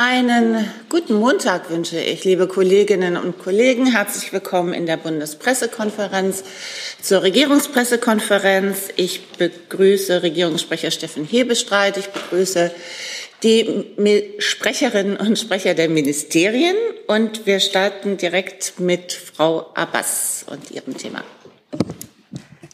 Einen guten Montag wünsche ich, liebe Kolleginnen und Kollegen. Herzlich willkommen in der Bundespressekonferenz zur Regierungspressekonferenz. Ich begrüße Regierungssprecher Steffen Hebestreit. Ich begrüße die Sprecherinnen und Sprecher der Ministerien und wir starten direkt mit Frau Abbas und ihrem Thema.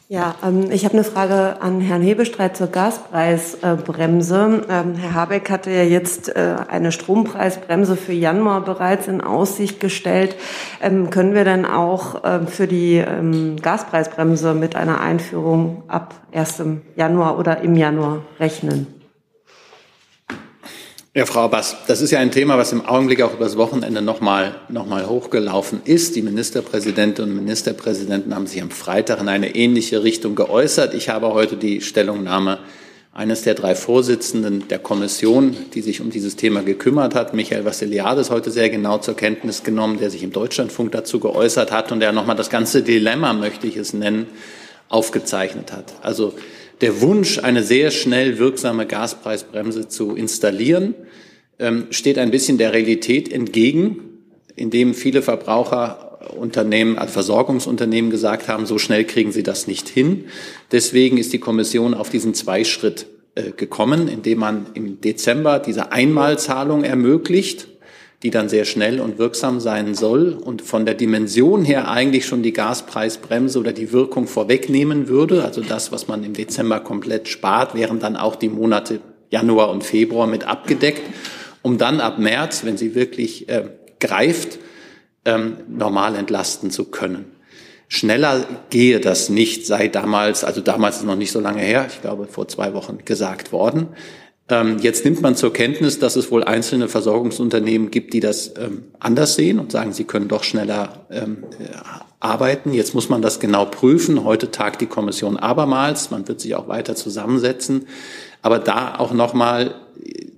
Ja, ähm, ich habe eine Frage an Herrn Hebestreit zur Gaspreisbremse. Ähm, Herr Habeck hatte ja jetzt äh, eine Strompreisbremse für Januar bereits in Aussicht gestellt. Ähm, können wir denn auch äh, für die ähm, Gaspreisbremse mit einer Einführung ab 1. Januar oder im Januar rechnen? Ja, Frau Bass, das ist ja ein Thema, was im Augenblick auch übers Wochenende nochmal noch mal hochgelaufen ist. Die Ministerpräsidentinnen und Ministerpräsidenten haben sich am Freitag in eine ähnliche Richtung geäußert. Ich habe heute die Stellungnahme eines der drei Vorsitzenden der Kommission, die sich um dieses Thema gekümmert hat, Michael Vassiliadis, heute sehr genau zur Kenntnis genommen, der sich im Deutschlandfunk dazu geäußert hat und der nochmal das ganze Dilemma, möchte ich es nennen, aufgezeichnet hat. Also der Wunsch, eine sehr schnell wirksame Gaspreisbremse zu installieren, ähm, steht ein bisschen der Realität entgegen, indem viele Verbraucherunternehmen, also Versorgungsunternehmen gesagt haben, so schnell kriegen sie das nicht hin. Deswegen ist die Kommission auf diesen Zweischritt äh, gekommen, indem man im Dezember diese Einmalzahlung ermöglicht die dann sehr schnell und wirksam sein soll und von der Dimension her eigentlich schon die Gaspreisbremse oder die Wirkung vorwegnehmen würde. Also das, was man im Dezember komplett spart, wären dann auch die Monate Januar und Februar mit abgedeckt, um dann ab März, wenn sie wirklich äh, greift, ähm, normal entlasten zu können. Schneller gehe das nicht, sei damals, also damals ist noch nicht so lange her, ich glaube vor zwei Wochen gesagt worden. Ähm, jetzt nimmt man zur Kenntnis, dass es wohl einzelne Versorgungsunternehmen gibt, die das ähm, anders sehen und sagen, sie können doch schneller ähm, äh, arbeiten. Jetzt muss man das genau prüfen. Heute tagt die Kommission abermals. Man wird sich auch weiter zusammensetzen. Aber da auch nochmal,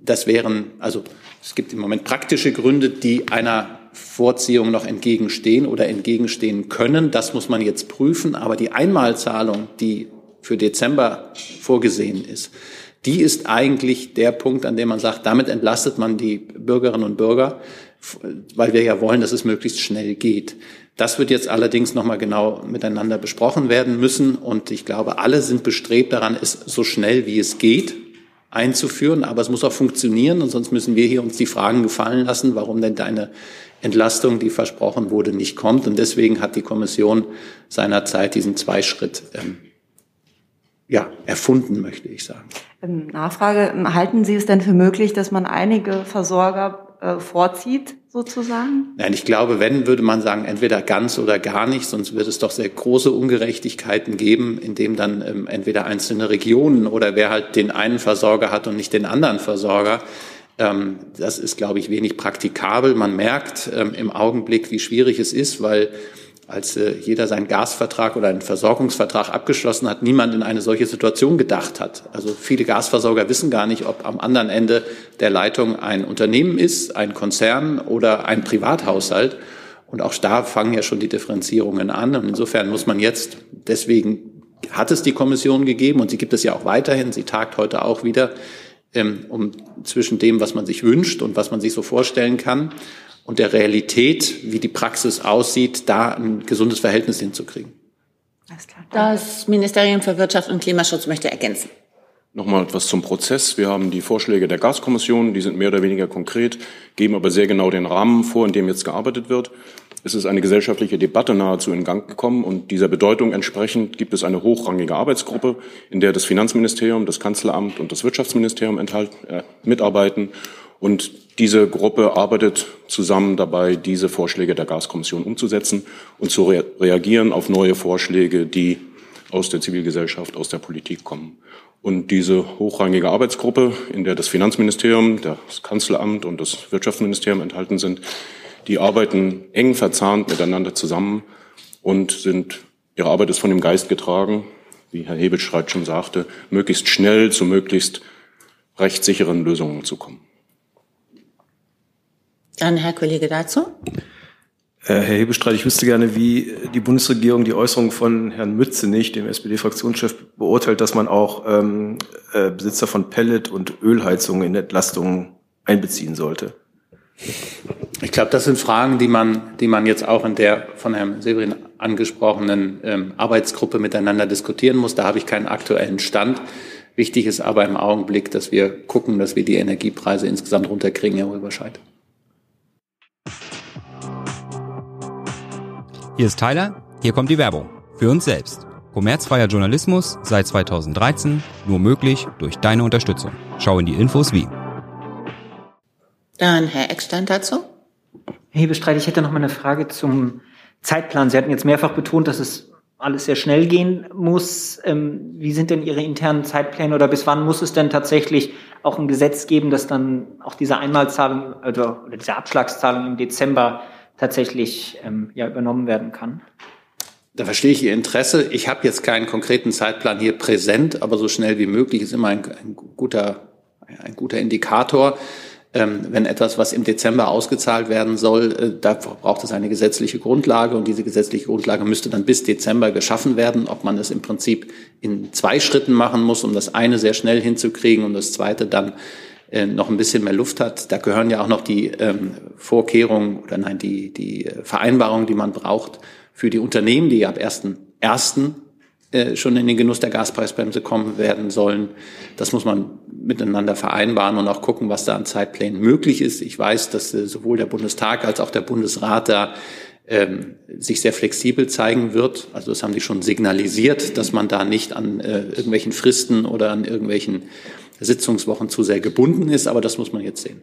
das wären, also es gibt im Moment praktische Gründe, die einer Vorziehung noch entgegenstehen oder entgegenstehen können. Das muss man jetzt prüfen. Aber die Einmalzahlung, die für Dezember vorgesehen ist, die ist eigentlich der Punkt, an dem man sagt, damit entlastet man die Bürgerinnen und Bürger, weil wir ja wollen, dass es möglichst schnell geht. Das wird jetzt allerdings nochmal genau miteinander besprochen werden müssen. Und ich glaube, alle sind bestrebt daran, es so schnell wie es geht einzuführen. Aber es muss auch funktionieren. Und sonst müssen wir hier uns die Fragen gefallen lassen, warum denn deine Entlastung, die versprochen wurde, nicht kommt. Und deswegen hat die Kommission seinerzeit diesen Zweischritt ähm, ja, erfunden, möchte ich sagen. Ähm, Nachfrage, halten Sie es denn für möglich, dass man einige Versorger äh, vorzieht, sozusagen? Nein, ich glaube, wenn, würde man sagen, entweder ganz oder gar nicht, sonst wird es doch sehr große Ungerechtigkeiten geben, indem dann ähm, entweder einzelne Regionen oder wer halt den einen Versorger hat und nicht den anderen Versorger, ähm, das ist, glaube ich, wenig praktikabel. Man merkt ähm, im Augenblick, wie schwierig es ist, weil als äh, jeder seinen Gasvertrag oder einen Versorgungsvertrag abgeschlossen hat, niemand in eine solche Situation gedacht hat. Also viele Gasversorger wissen gar nicht, ob am anderen Ende der Leitung ein Unternehmen ist, ein Konzern oder ein Privathaushalt. Und auch da fangen ja schon die Differenzierungen an. Und insofern muss man jetzt, deswegen hat es die Kommission gegeben und sie gibt es ja auch weiterhin, sie tagt heute auch wieder, ähm, um zwischen dem, was man sich wünscht und was man sich so vorstellen kann, und der Realität, wie die Praxis aussieht, da ein gesundes Verhältnis hinzukriegen. Das Ministerium für Wirtschaft und Klimaschutz möchte ergänzen. Nochmal etwas zum Prozess. Wir haben die Vorschläge der Gaskommission, die sind mehr oder weniger konkret, geben aber sehr genau den Rahmen vor, in dem jetzt gearbeitet wird. Es ist eine gesellschaftliche Debatte nahezu in Gang gekommen und dieser Bedeutung entsprechend gibt es eine hochrangige Arbeitsgruppe, in der das Finanzministerium, das Kanzleramt und das Wirtschaftsministerium enthalten, äh, mitarbeiten und diese Gruppe arbeitet zusammen dabei, diese Vorschläge der Gaskommission umzusetzen und zu rea reagieren auf neue Vorschläge, die aus der Zivilgesellschaft, aus der Politik kommen. Und diese hochrangige Arbeitsgruppe, in der das Finanzministerium, das Kanzleramt und das Wirtschaftsministerium enthalten sind, die arbeiten eng verzahnt miteinander zusammen und sind, ihre Arbeit ist von dem Geist getragen, wie Herr Hebelstreit schon sagte, möglichst schnell zu möglichst rechtssicheren Lösungen zu kommen. Dann Herr Kollege dazu. Äh, Herr Hebestreit, ich wüsste gerne, wie die Bundesregierung die Äußerung von Herrn Mützenich, dem SPD-Fraktionschef, beurteilt, dass man auch ähm, äh, Besitzer von Pellet- und Ölheizungen in Entlastungen einbeziehen sollte. Ich glaube, das sind Fragen, die man, die man jetzt auch in der von Herrn Severin angesprochenen ähm, Arbeitsgruppe miteinander diskutieren muss. Da habe ich keinen aktuellen Stand. Wichtig ist aber im Augenblick, dass wir gucken, dass wir die Energiepreise insgesamt runterkriegen, Herr Rüberscheid. Hier ist Tyler, hier kommt die Werbung. Für uns selbst. Kommerzfreier Journalismus seit 2013, nur möglich durch deine Unterstützung. Schau in die Infos wie. Dann Herr Eckstein dazu. Herr Hebestreit, ich hätte noch mal eine Frage zum Zeitplan. Sie hatten jetzt mehrfach betont, dass es alles sehr schnell gehen muss. Ähm, wie sind denn Ihre internen Zeitpläne oder bis wann muss es denn tatsächlich auch ein Gesetz geben, dass dann auch diese Einmalzahlung oder, oder diese Abschlagszahlung im Dezember tatsächlich ähm, ja, übernommen werden kann? Da verstehe ich Ihr Interesse. Ich habe jetzt keinen konkreten Zeitplan hier präsent, aber so schnell wie möglich ist immer ein, ein guter, ein guter Indikator. Ähm, wenn etwas, was im Dezember ausgezahlt werden soll, äh, da braucht es eine gesetzliche Grundlage und diese gesetzliche Grundlage müsste dann bis Dezember geschaffen werden. Ob man es im Prinzip in zwei Schritten machen muss, um das eine sehr schnell hinzukriegen und das zweite dann äh, noch ein bisschen mehr Luft hat. Da gehören ja auch noch die ähm, Vorkehrungen oder nein, die, die Vereinbarungen, die man braucht für die Unternehmen, die ab 1.1. Äh, schon in den Genuss der Gaspreisbremse kommen werden sollen. Das muss man miteinander vereinbaren und auch gucken, was da an Zeitplänen möglich ist. Ich weiß, dass äh, sowohl der Bundestag als auch der Bundesrat da ähm, sich sehr flexibel zeigen wird. Also das haben die schon signalisiert, dass man da nicht an äh, irgendwelchen Fristen oder an irgendwelchen Sitzungswochen zu sehr gebunden ist. Aber das muss man jetzt sehen.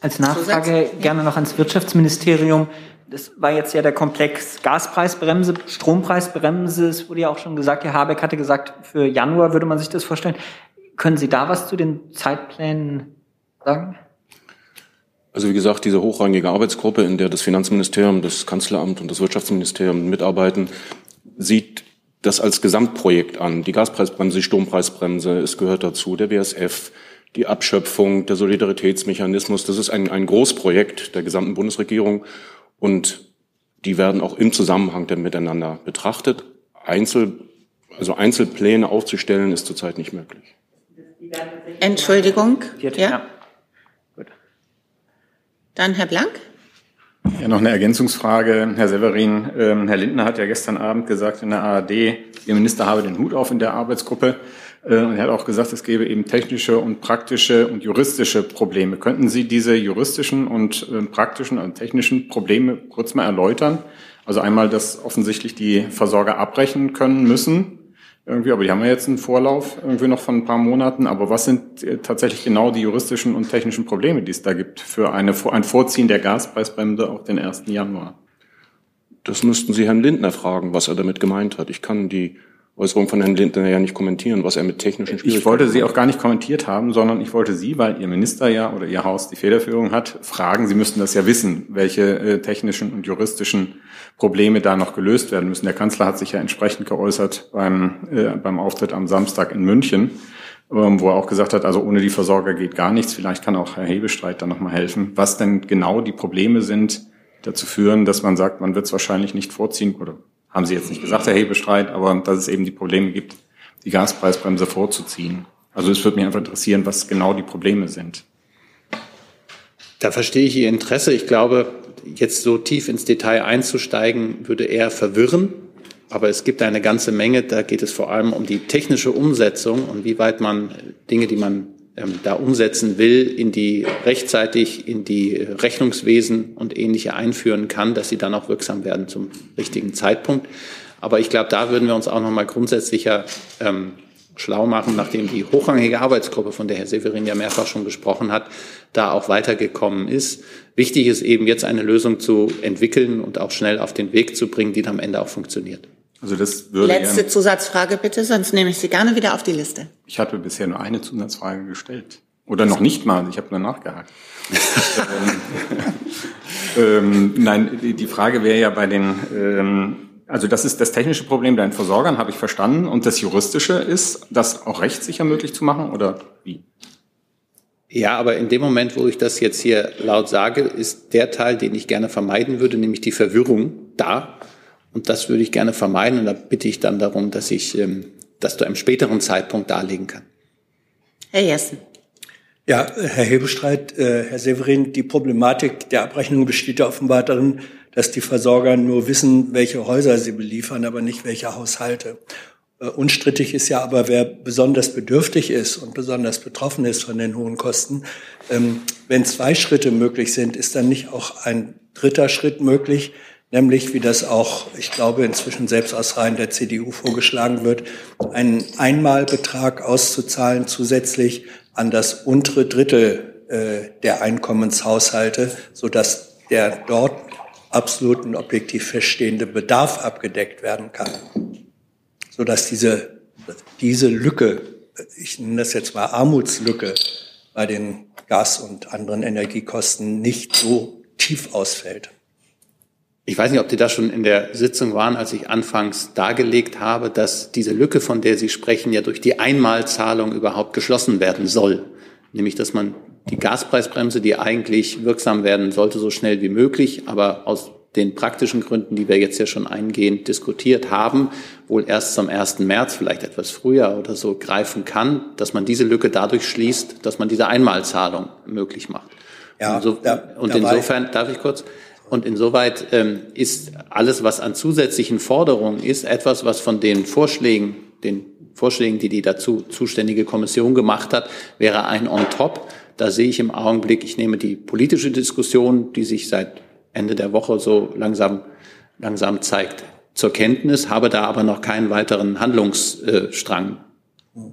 Als Nachfrage gerne noch ans Wirtschaftsministerium das war jetzt ja der Komplex Gaspreisbremse, Strompreisbremse. Es wurde ja auch schon gesagt, Herr Habeck hatte gesagt, für Januar würde man sich das vorstellen. Können Sie da was zu den Zeitplänen sagen? Also wie gesagt, diese hochrangige Arbeitsgruppe, in der das Finanzministerium, das Kanzleramt und das Wirtschaftsministerium mitarbeiten, sieht das als Gesamtprojekt an. Die Gaspreisbremse, die Strompreisbremse, es gehört dazu, der BSF, die Abschöpfung, der Solidaritätsmechanismus. Das ist ein, ein Großprojekt der gesamten Bundesregierung. Und die werden auch im Zusammenhang dann miteinander betrachtet. Einzel, also Einzelpläne aufzustellen, ist zurzeit nicht möglich. Entschuldigung. Ja. Dann Herr Blank. Ja, noch eine Ergänzungsfrage. Herr Severin, ähm, Herr Lindner hat ja gestern Abend gesagt in der ARD, Ihr Minister habe den Hut auf in der Arbeitsgruppe. Äh, und er hat auch gesagt, es gäbe eben technische und praktische und juristische Probleme. Könnten Sie diese juristischen und äh, praktischen und technischen Probleme kurz mal erläutern? Also einmal, dass offensichtlich die Versorger abbrechen können müssen, irgendwie, aber die haben ja jetzt einen Vorlauf irgendwie noch von ein paar Monaten. Aber was sind äh, tatsächlich genau die juristischen und technischen Probleme, die es da gibt für eine, ein Vorziehen der Gaspreisbremse auf den 1. Januar? Das müssten Sie Herrn Lindner fragen, was er damit gemeint hat. Ich kann die Äußerung von Herrn Lindner ja nicht kommentieren, was er mit technischen Schwierigkeiten Ich wollte Sie auch gar nicht kommentiert haben, sondern ich wollte Sie, weil Ihr Minister ja oder Ihr Haus die Federführung hat, fragen, Sie müssten das ja wissen, welche äh, technischen und juristischen Probleme da noch gelöst werden müssen. Der Kanzler hat sich ja entsprechend geäußert beim, äh, beim Auftritt am Samstag in München, ähm, wo er auch gesagt hat, also ohne die Versorger geht gar nichts. Vielleicht kann auch Herr Hebestreit da nochmal helfen, was denn genau die Probleme sind, dazu führen, dass man sagt, man wird es wahrscheinlich nicht vorziehen oder haben Sie jetzt nicht gesagt, Herr Hebestreit, aber dass es eben die Probleme gibt, die Gaspreisbremse vorzuziehen. Also es würde mich einfach interessieren, was genau die Probleme sind. Da verstehe ich Ihr Interesse. Ich glaube, jetzt so tief ins Detail einzusteigen, würde eher verwirren. Aber es gibt eine ganze Menge. Da geht es vor allem um die technische Umsetzung und wie weit man Dinge, die man ähm, da umsetzen will, in die rechtzeitig in die Rechnungswesen und ähnliche einführen kann, dass sie dann auch wirksam werden zum richtigen Zeitpunkt. Aber ich glaube, da würden wir uns auch noch mal grundsätzlicher ähm, schlau machen, nachdem die hochrangige Arbeitsgruppe, von der Herr Severin ja mehrfach schon gesprochen hat, da auch weitergekommen ist. Wichtig ist eben jetzt eine Lösung zu entwickeln und auch schnell auf den Weg zu bringen, die dann am Ende auch funktioniert. Also das würde Letzte ja, Zusatzfrage bitte, sonst nehme ich Sie gerne wieder auf die Liste. Ich hatte bisher nur eine Zusatzfrage gestellt. Oder noch nicht mal, ich habe nur nachgehakt. ähm, ähm, nein, die Frage wäre ja bei den, ähm, also das ist das technische Problem bei den Versorgern, habe ich verstanden. Und das juristische ist, das auch rechtssicher möglich zu machen oder wie? Ja, aber in dem Moment, wo ich das jetzt hier laut sage, ist der Teil, den ich gerne vermeiden würde, nämlich die Verwirrung da. Und das würde ich gerne vermeiden. Und da bitte ich dann darum, dass ich ähm, das zu einem späteren Zeitpunkt darlegen kann. Herr Jessen. Ja, Herr Hebestreit, äh, Herr Severin, die Problematik der Abrechnung besteht ja offenbar darin, dass die Versorger nur wissen, welche Häuser sie beliefern, aber nicht welche Haushalte. Äh, unstrittig ist ja aber, wer besonders bedürftig ist und besonders betroffen ist von den hohen Kosten. Ähm, wenn zwei Schritte möglich sind, ist dann nicht auch ein dritter Schritt möglich, nämlich wie das auch, ich glaube, inzwischen selbst aus Reihen der CDU vorgeschlagen wird, einen Einmalbetrag auszuzahlen zusätzlich an das untere Drittel äh, der Einkommenshaushalte, sodass der dort absolut und objektiv feststehende Bedarf abgedeckt werden kann, sodass diese, diese Lücke, ich nenne das jetzt mal Armutslücke, bei den Gas- und anderen Energiekosten nicht so tief ausfällt. Ich weiß nicht, ob die da schon in der Sitzung waren, als ich anfangs dargelegt habe, dass diese Lücke, von der Sie sprechen, ja durch die Einmalzahlung überhaupt geschlossen werden soll. Nämlich, dass man die Gaspreisbremse, die eigentlich wirksam werden sollte, so schnell wie möglich, aber aus den praktischen Gründen, die wir jetzt ja schon eingehend diskutiert haben, wohl erst zum 1. März, vielleicht etwas früher oder so greifen kann, dass man diese Lücke dadurch schließt, dass man diese Einmalzahlung möglich macht. Ja, und, so, da, und insofern, darf ich kurz, und insoweit ähm, ist alles, was an zusätzlichen Forderungen ist, etwas, was von den Vorschlägen, den Vorschlägen, die die dazu zuständige Kommission gemacht hat, wäre ein On-Top. Da sehe ich im Augenblick, ich nehme die politische Diskussion, die sich seit Ende der Woche so langsam, langsam zeigt, zur Kenntnis, habe da aber noch keinen weiteren Handlungsstrang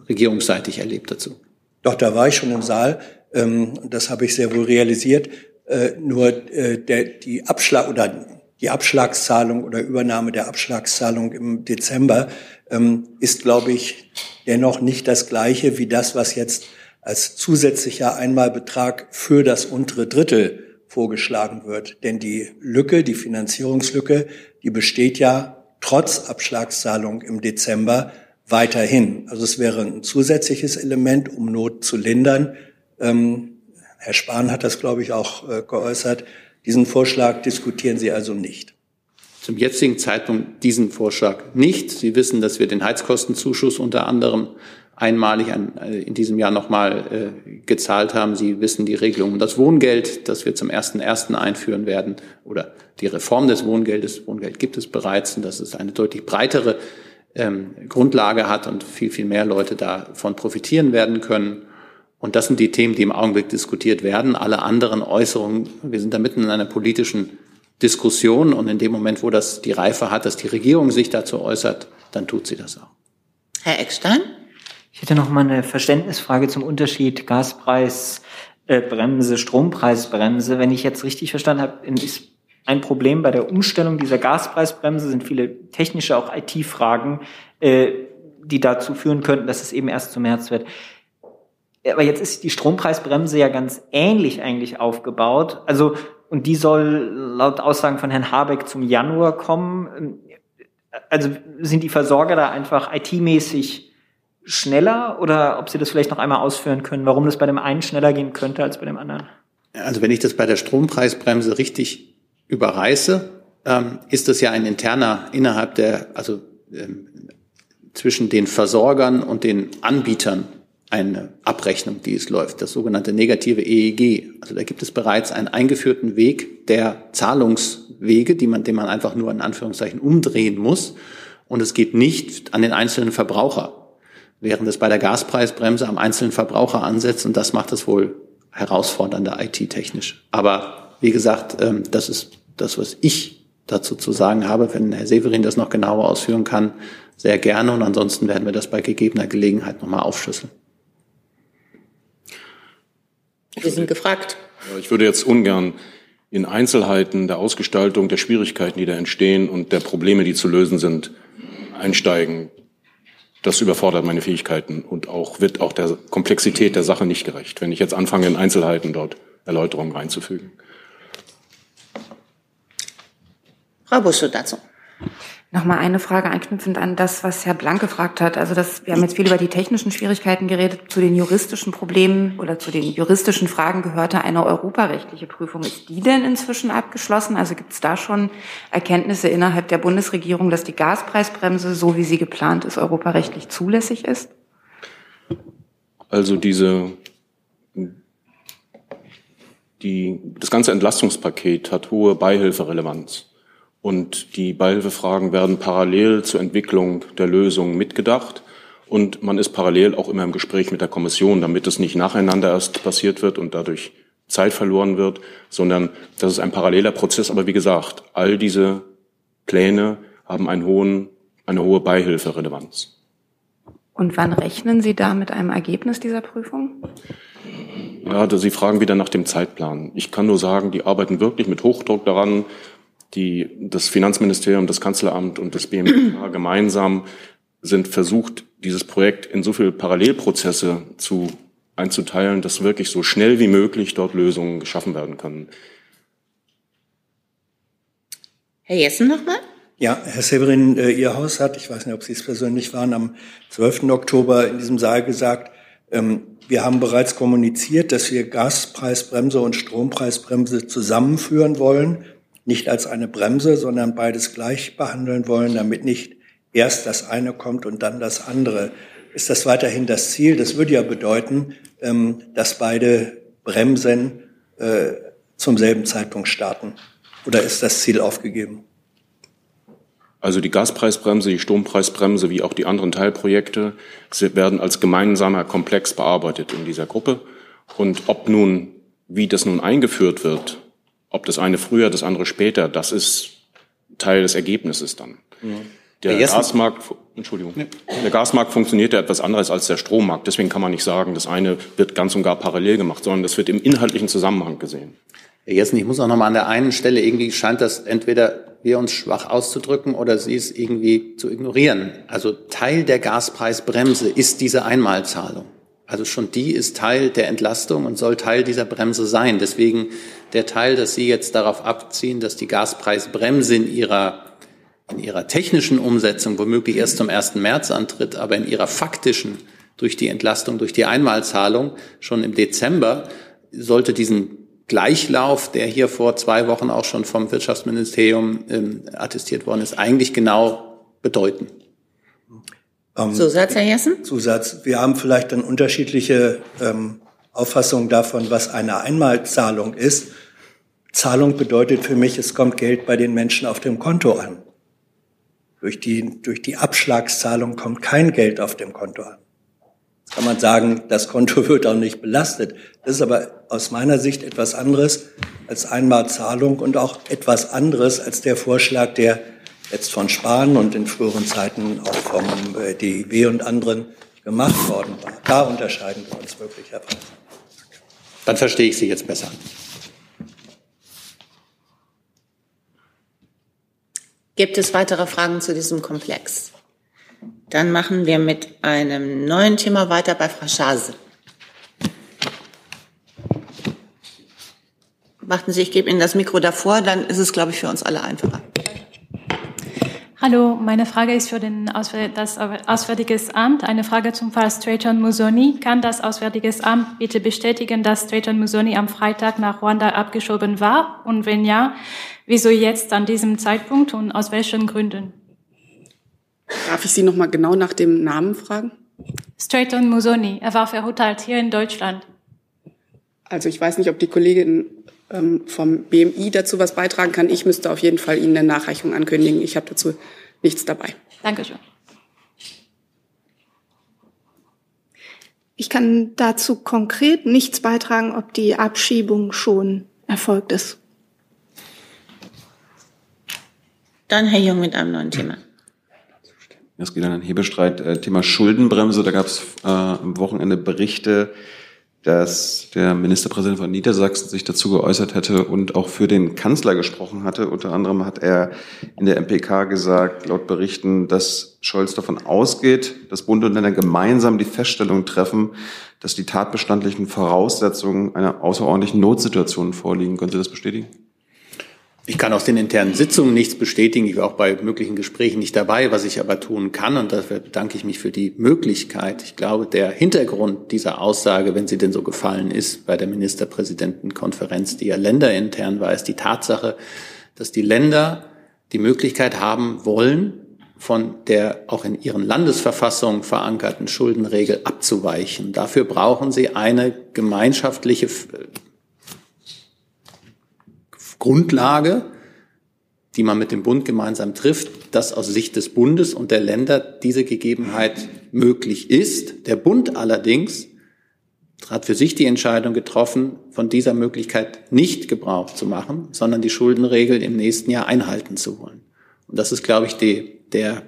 regierungsseitig erlebt dazu. Doch, da war ich schon im Saal. Ähm, das habe ich sehr wohl realisiert. Äh, nur äh, der, die Abschlag oder die Abschlagszahlung oder Übernahme der Abschlagszahlung im Dezember ähm, ist, glaube ich, dennoch nicht das gleiche wie das, was jetzt als zusätzlicher Einmalbetrag für das untere Drittel vorgeschlagen wird. Denn die Lücke, die Finanzierungslücke, die besteht ja trotz Abschlagszahlung im Dezember weiterhin. Also es wäre ein zusätzliches Element, um Not zu lindern. Ähm, Herr Spahn hat das, glaube ich, auch äh, geäußert. Diesen Vorschlag diskutieren Sie also nicht. Zum jetzigen Zeitpunkt diesen Vorschlag nicht. Sie wissen, dass wir den Heizkostenzuschuss unter anderem einmalig an, äh, in diesem Jahr nochmal äh, gezahlt haben. Sie wissen die Regelung um das Wohngeld, das wir zum 1.1. einführen werden, oder die Reform des Wohngeldes. Wohngeld gibt es bereits und dass es eine deutlich breitere ähm, Grundlage hat und viel, viel mehr Leute davon profitieren werden können. Und das sind die Themen, die im Augenblick diskutiert werden. Alle anderen Äußerungen, wir sind da mitten in einer politischen Diskussion und in dem Moment, wo das die Reife hat, dass die Regierung sich dazu äußert, dann tut sie das auch. Herr Eckstein? Ich hätte noch mal eine Verständnisfrage zum Unterschied Gaspreisbremse, Strompreisbremse. Wenn ich jetzt richtig verstanden habe, ist ein Problem bei der Umstellung dieser Gaspreisbremse sind viele technische, auch IT-Fragen, äh, die dazu führen könnten, dass es eben erst zum März wird. Aber jetzt ist die Strompreisbremse ja ganz ähnlich eigentlich aufgebaut. Also, und die soll laut Aussagen von Herrn Habeck zum Januar kommen. Also sind die Versorger da einfach IT-mäßig schneller oder ob Sie das vielleicht noch einmal ausführen können, warum das bei dem einen schneller gehen könnte als bei dem anderen? Also wenn ich das bei der Strompreisbremse richtig überreiße, ähm, ist das ja ein interner innerhalb der, also ähm, zwischen den Versorgern und den Anbietern eine Abrechnung, die es läuft, das sogenannte negative EEG. Also da gibt es bereits einen eingeführten Weg der Zahlungswege, die man, den man einfach nur in Anführungszeichen umdrehen muss. Und es geht nicht an den einzelnen Verbraucher, während es bei der Gaspreisbremse am einzelnen Verbraucher ansetzt. Und das macht es wohl herausfordernder IT-technisch. Aber wie gesagt, ähm, das ist das, was ich dazu zu sagen habe. Wenn Herr Severin das noch genauer ausführen kann, sehr gerne. Und ansonsten werden wir das bei gegebener Gelegenheit nochmal aufschlüsseln. Wir sind gefragt. Ich würde jetzt ungern in Einzelheiten der Ausgestaltung, der Schwierigkeiten, die da entstehen und der Probleme, die zu lösen sind, einsteigen. Das überfordert meine Fähigkeiten und auch wird auch der Komplexität der Sache nicht gerecht, wenn ich jetzt anfange, in Einzelheiten dort Erläuterungen reinzufügen. Frau Buschow dazu. Nochmal eine Frage anknüpfend an das, was Herr Blank gefragt hat. Also das, wir haben jetzt viel über die technischen Schwierigkeiten geredet. Zu den juristischen Problemen oder zu den juristischen Fragen gehörte eine europarechtliche Prüfung. Ist die denn inzwischen abgeschlossen? Also gibt es da schon Erkenntnisse innerhalb der Bundesregierung, dass die Gaspreisbremse, so wie sie geplant ist, europarechtlich zulässig ist? Also diese die, das ganze Entlastungspaket hat hohe Beihilferelevanz. Und die Beihilfefragen werden parallel zur Entwicklung der Lösung mitgedacht. Und man ist parallel auch immer im Gespräch mit der Kommission, damit es nicht nacheinander erst passiert wird und dadurch Zeit verloren wird, sondern das ist ein paralleler Prozess. Aber wie gesagt, all diese Pläne haben einen hohen, eine hohe Beihilferelevanz. Und wann rechnen Sie da mit einem Ergebnis dieser Prüfung? Ja, Sie fragen wieder nach dem Zeitplan. Ich kann nur sagen, die arbeiten wirklich mit Hochdruck daran. Die, das Finanzministerium, das Kanzleramt und das BMWK gemeinsam sind versucht, dieses Projekt in so viele Parallelprozesse zu einzuteilen, dass wirklich so schnell wie möglich dort Lösungen geschaffen werden können. Herr Jessen nochmal? Ja, Herr Severin, äh, Ihr Haus hat, ich weiß nicht, ob Sie es persönlich waren, am 12. Oktober in diesem Saal gesagt, ähm, wir haben bereits kommuniziert, dass wir Gaspreisbremse und Strompreisbremse zusammenführen wollen, nicht als eine Bremse, sondern beides gleich behandeln wollen, damit nicht erst das eine kommt und dann das andere. Ist das weiterhin das Ziel? Das würde ja bedeuten, ähm, dass beide Bremsen äh, zum selben Zeitpunkt starten. Oder ist das Ziel aufgegeben? Also die Gaspreisbremse, die Strompreisbremse wie auch die anderen Teilprojekte werden als gemeinsamer Komplex bearbeitet in dieser Gruppe. Und ob nun, wie das nun eingeführt wird, ob das eine früher, das andere später, das ist Teil des Ergebnisses dann. Ja. Der Gasmarkt, Entschuldigung, der Gasmarkt funktioniert ja etwas anderes als der Strommarkt. Deswegen kann man nicht sagen, das eine wird ganz und gar parallel gemacht, sondern das wird im inhaltlichen Zusammenhang gesehen. Herr Jessen, ich muss auch noch mal an der einen Stelle irgendwie scheint das entweder wir uns schwach auszudrücken oder Sie es irgendwie zu ignorieren. Also Teil der Gaspreisbremse ist diese Einmalzahlung. Also schon die ist Teil der Entlastung und soll Teil dieser Bremse sein. Deswegen der Teil, dass Sie jetzt darauf abziehen, dass die Gaspreisbremse in ihrer in ihrer technischen Umsetzung womöglich erst zum 1. März antritt, aber in ihrer faktischen durch die Entlastung, durch die Einmalzahlung schon im Dezember sollte diesen Gleichlauf, der hier vor zwei Wochen auch schon vom Wirtschaftsministerium ähm, attestiert worden ist, eigentlich genau bedeuten. Ähm, Zusatz, Herr Jessen? Zusatz. Wir haben vielleicht dann unterschiedliche ähm, Auffassungen davon, was eine Einmalzahlung ist. Zahlung bedeutet für mich, es kommt Geld bei den Menschen auf dem Konto an. Durch die, durch die Abschlagszahlung kommt kein Geld auf dem Konto an. Jetzt kann man sagen, das Konto wird auch nicht belastet. Das ist aber aus meiner Sicht etwas anderes als Einmalzahlung und auch etwas anderes als der Vorschlag, der jetzt von Spahn und in früheren Zeiten auch vom äh, DIW und anderen gemacht worden war. Da unterscheiden wir uns wirklich, Herr Präsident. Dann verstehe ich Sie jetzt besser. Gibt es weitere Fragen zu diesem Komplex? Dann machen wir mit einem neuen Thema weiter bei Frau Schase. Warten Sie, ich gebe Ihnen das Mikro davor, dann ist es, glaube ich, für uns alle einfacher. Hallo, meine Frage ist für Auswär das Auswärtiges Amt. Eine Frage zum Fall Strayton Musoni. Kann das Auswärtiges Amt bitte bestätigen, dass Strayton Musoni am Freitag nach Ruanda abgeschoben war? Und wenn ja, Wieso jetzt an diesem Zeitpunkt und aus welchen Gründen? Darf ich Sie noch mal genau nach dem Namen fragen? Strayton Musoni. Er war verurteilt hier in Deutschland. Also ich weiß nicht, ob die Kollegin vom BMI dazu was beitragen kann. Ich müsste auf jeden Fall Ihnen eine Nachreichung ankündigen. Ich habe dazu nichts dabei. Dankeschön. Ich kann dazu konkret nichts beitragen, ob die Abschiebung schon erfolgt ist. Dann Herr Jung mit einem neuen Thema. Es geht an den Hebestreit. Äh, Thema Schuldenbremse. Da gab es äh, am Wochenende Berichte, dass der Ministerpräsident von Niedersachsen sich dazu geäußert hätte und auch für den Kanzler gesprochen hatte. Unter anderem hat er in der MPK gesagt, laut Berichten, dass Scholz davon ausgeht, dass Bund und Länder gemeinsam die Feststellung treffen, dass die tatbestandlichen Voraussetzungen einer außerordentlichen Notsituation vorliegen. Können Sie das bestätigen? Ich kann aus den internen Sitzungen nichts bestätigen. Ich war auch bei möglichen Gesprächen nicht dabei. Was ich aber tun kann, und dafür bedanke ich mich für die Möglichkeit. Ich glaube, der Hintergrund dieser Aussage, wenn sie denn so gefallen ist, bei der Ministerpräsidentenkonferenz, die ja länderintern war, ist die Tatsache, dass die Länder die Möglichkeit haben wollen, von der auch in ihren Landesverfassungen verankerten Schuldenregel abzuweichen. Dafür brauchen sie eine gemeinschaftliche Grundlage, die man mit dem Bund gemeinsam trifft, dass aus Sicht des Bundes und der Länder diese Gegebenheit möglich ist. Der Bund allerdings hat für sich die Entscheidung getroffen, von dieser Möglichkeit nicht Gebrauch zu machen, sondern die Schuldenregel im nächsten Jahr einhalten zu wollen. Und das ist, glaube ich, die, der,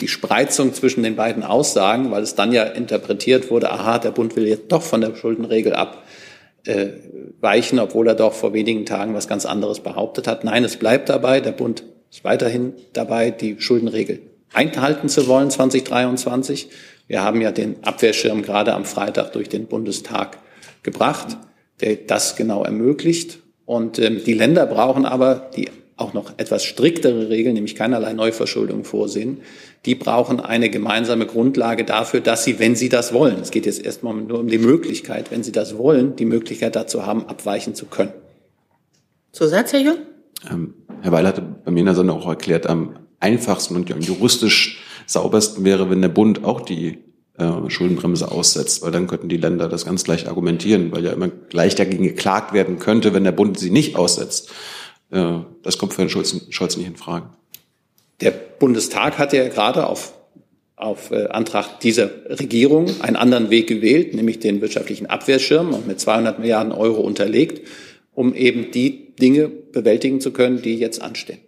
die Spreizung zwischen den beiden Aussagen, weil es dann ja interpretiert wurde, aha, der Bund will jetzt doch von der Schuldenregel abweichen, obwohl er doch vor wenigen Tagen was ganz anderes behauptet hat. Nein, es bleibt dabei, der Bund ist weiterhin dabei, die Schuldenregel einhalten zu wollen 2023. Wir haben ja den Abwehrschirm gerade am Freitag durch den Bundestag gebracht, der das genau ermöglicht. Und ähm, die Länder brauchen aber, die auch noch etwas striktere Regeln, nämlich keinerlei Neuverschuldung vorsehen, die brauchen eine gemeinsame Grundlage dafür, dass sie, wenn sie das wollen, es geht jetzt erstmal nur um die Möglichkeit, wenn sie das wollen, die Möglichkeit dazu haben, abweichen zu können. Zusatz, Herr Jung? Ähm, Herr Weil hatte bei mir in der Sendung auch erklärt, am einfachsten und am juristisch saubersten wäre, wenn der Bund auch die äh, Schuldenbremse aussetzt, weil dann könnten die Länder das ganz gleich argumentieren, weil ja immer gleich dagegen geklagt werden könnte, wenn der Bund sie nicht aussetzt. Äh, das kommt für Herrn Scholz, Scholz nicht in Frage. Der Bundestag hat ja gerade auf, auf äh, Antrag dieser Regierung einen anderen Weg gewählt, nämlich den wirtschaftlichen Abwehrschirm und mit 200 Milliarden Euro unterlegt, um eben die Dinge bewältigen zu können, die jetzt anstehen.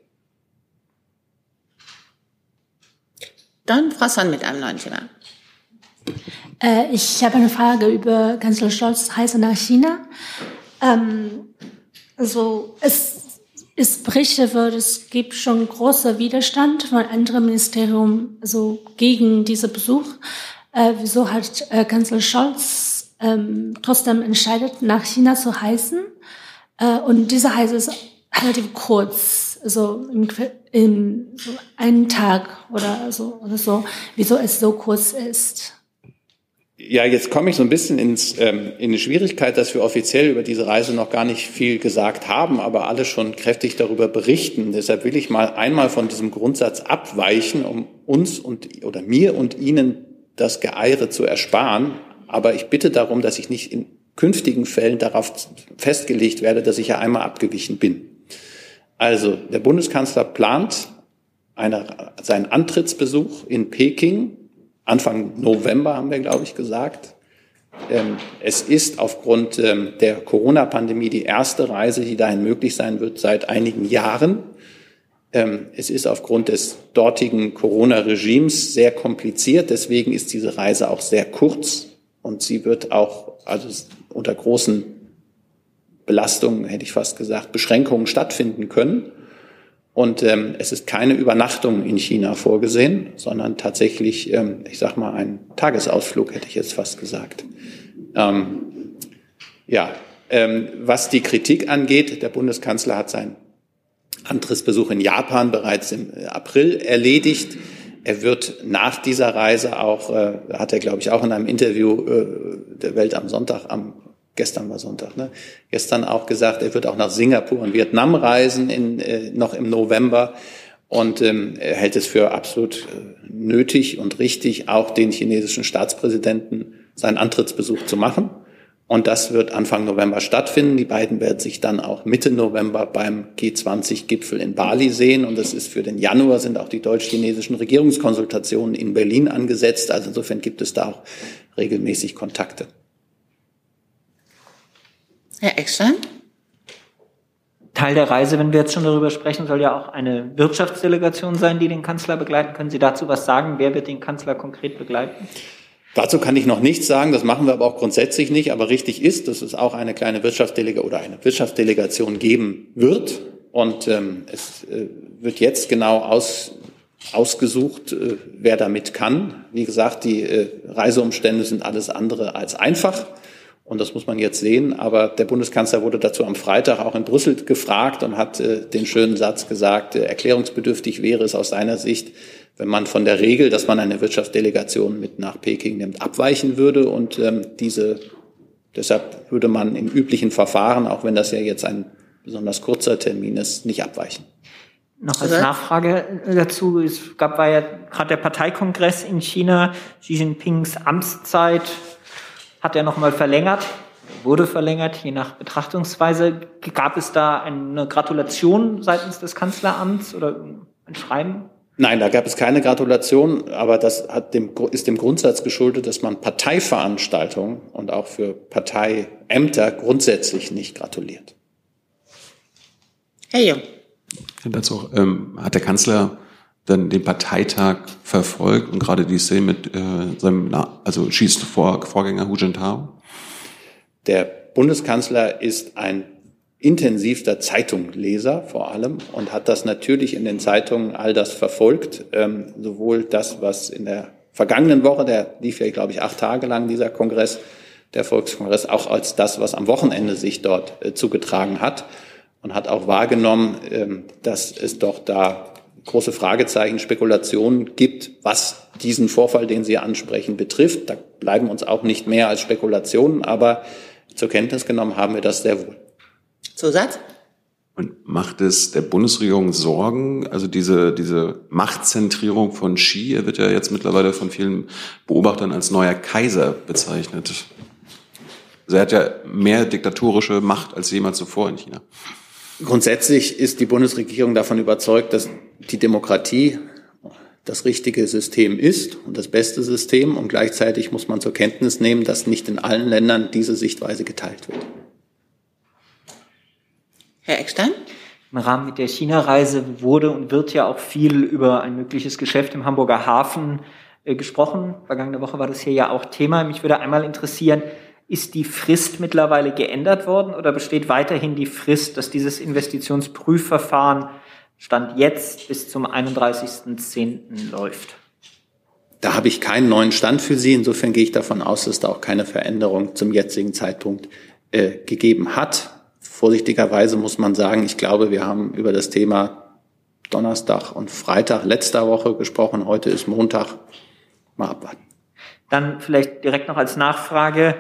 Dann Frau Sonn mit einem neuen Thema. Äh, ich habe eine Frage über Kanzler Scholz Reise nach China. Ähm, also es ist berichtet wird, es gibt schon großer Widerstand von anderen Ministerien also gegen diesen Besuch. Äh, wieso hat äh, Kanzler Scholz ähm, trotzdem entscheidet, nach China zu reisen? Äh, und diese Reise ist relativ kurz, also im, im so einen Tag oder so oder so. Wieso es so kurz ist? Ja, jetzt komme ich so ein bisschen ins, ähm, in die Schwierigkeit, dass wir offiziell über diese Reise noch gar nicht viel gesagt haben, aber alle schon kräftig darüber berichten. Deshalb will ich mal einmal von diesem Grundsatz abweichen, um uns und oder mir und Ihnen das Geeire zu ersparen. Aber ich bitte darum, dass ich nicht in künftigen Fällen darauf festgelegt werde, dass ich ja einmal abgewichen bin. Also der Bundeskanzler plant eine, seinen Antrittsbesuch in Peking Anfang November haben wir, glaube ich, gesagt. Ähm, es ist aufgrund ähm, der Corona-Pandemie die erste Reise, die dahin möglich sein wird seit einigen Jahren. Ähm, es ist aufgrund des dortigen Corona-Regimes sehr kompliziert. Deswegen ist diese Reise auch sehr kurz und sie wird auch also unter großen Belastungen, hätte ich fast gesagt, Beschränkungen stattfinden können. Und ähm, es ist keine Übernachtung in China vorgesehen, sondern tatsächlich, ähm, ich sag mal, ein Tagesausflug, hätte ich jetzt fast gesagt. Ähm, ja, ähm, was die Kritik angeht, der Bundeskanzler hat seinen Antrittsbesuch in Japan bereits im äh, April erledigt. Er wird nach dieser Reise auch, äh, hat er, glaube ich, auch in einem Interview äh, der Welt am Sonntag, am gestern war Sonntag, ne? gestern auch gesagt, er wird auch nach Singapur und Vietnam reisen, in, äh, noch im November. Und ähm, er hält es für absolut äh, nötig und richtig, auch den chinesischen Staatspräsidenten seinen Antrittsbesuch zu machen. Und das wird Anfang November stattfinden. Die beiden werden sich dann auch Mitte November beim G20-Gipfel in Bali sehen. Und das ist für den Januar sind auch die deutsch-chinesischen Regierungskonsultationen in Berlin angesetzt. Also insofern gibt es da auch regelmäßig Kontakte. Herr Eckstein? Teil der Reise, wenn wir jetzt schon darüber sprechen, soll ja auch eine Wirtschaftsdelegation sein, die den Kanzler begleiten. Können Sie dazu was sagen? Wer wird den Kanzler konkret begleiten? Dazu kann ich noch nichts sagen, das machen wir aber auch grundsätzlich nicht. Aber richtig ist, dass es auch eine kleine Wirtschaftsdelegation oder eine Wirtschaftsdelegation geben wird. Und ähm, es äh, wird jetzt genau aus, ausgesucht, äh, wer damit kann. Wie gesagt, die äh, Reiseumstände sind alles andere als einfach. Und das muss man jetzt sehen. Aber der Bundeskanzler wurde dazu am Freitag auch in Brüssel gefragt und hat äh, den schönen Satz gesagt, äh, erklärungsbedürftig wäre es aus seiner Sicht, wenn man von der Regel, dass man eine Wirtschaftsdelegation mit nach Peking nimmt, abweichen würde. Und ähm, diese, deshalb würde man im üblichen Verfahren, auch wenn das ja jetzt ein besonders kurzer Termin ist, nicht abweichen. Noch als Nachfrage dazu, es gab war ja gerade der Parteikongress in China, Xi Jinpings Amtszeit hat er nochmal verlängert. wurde verlängert, je nach Betrachtungsweise. Gab es da eine Gratulation seitens des Kanzleramts oder ein Schreiben? Nein, da gab es keine Gratulation, aber das hat dem, ist dem Grundsatz geschuldet, dass man Parteiveranstaltungen und auch für Parteiämter grundsätzlich nicht gratuliert. Herr Jung. Dazu ähm, hat der Kanzler dann den Parteitag verfolgt und gerade die Szene mit äh, seinem, also schießt vor, Vorgänger Hu Jintao? Der Bundeskanzler ist ein intensivster Zeitungleser vor allem und hat das natürlich in den Zeitungen all das verfolgt, ähm, sowohl das, was in der vergangenen Woche, der lief ja, glaube ich, acht Tage lang, dieser Kongress, der Volkskongress, auch als das, was am Wochenende sich dort äh, zugetragen hat und hat auch wahrgenommen, ähm, dass es doch da große Fragezeichen, Spekulationen gibt, was diesen Vorfall, den Sie ansprechen, betrifft. Da bleiben uns auch nicht mehr als Spekulationen, aber zur Kenntnis genommen haben wir das sehr wohl. Zusatz? Und macht es der Bundesregierung Sorgen, also diese, diese Machtzentrierung von Xi, er wird ja jetzt mittlerweile von vielen Beobachtern als neuer Kaiser bezeichnet. Also er hat ja mehr diktatorische Macht als jemals zuvor in China. Grundsätzlich ist die Bundesregierung davon überzeugt, dass die Demokratie das richtige System ist und das beste System. Und gleichzeitig muss man zur Kenntnis nehmen, dass nicht in allen Ländern diese Sichtweise geteilt wird. Herr Eckstein? Im Rahmen mit der China-Reise wurde und wird ja auch viel über ein mögliches Geschäft im Hamburger Hafen äh, gesprochen. Vergangene Woche war das hier ja auch Thema. Mich würde einmal interessieren, ist die Frist mittlerweile geändert worden oder besteht weiterhin die Frist, dass dieses Investitionsprüfverfahren Stand jetzt bis zum 31.10. läuft? Da habe ich keinen neuen Stand für Sie. Insofern gehe ich davon aus, dass da auch keine Veränderung zum jetzigen Zeitpunkt äh, gegeben hat. Vorsichtigerweise muss man sagen, ich glaube, wir haben über das Thema Donnerstag und Freitag letzter Woche gesprochen. Heute ist Montag. Mal abwarten. Dann vielleicht direkt noch als Nachfrage.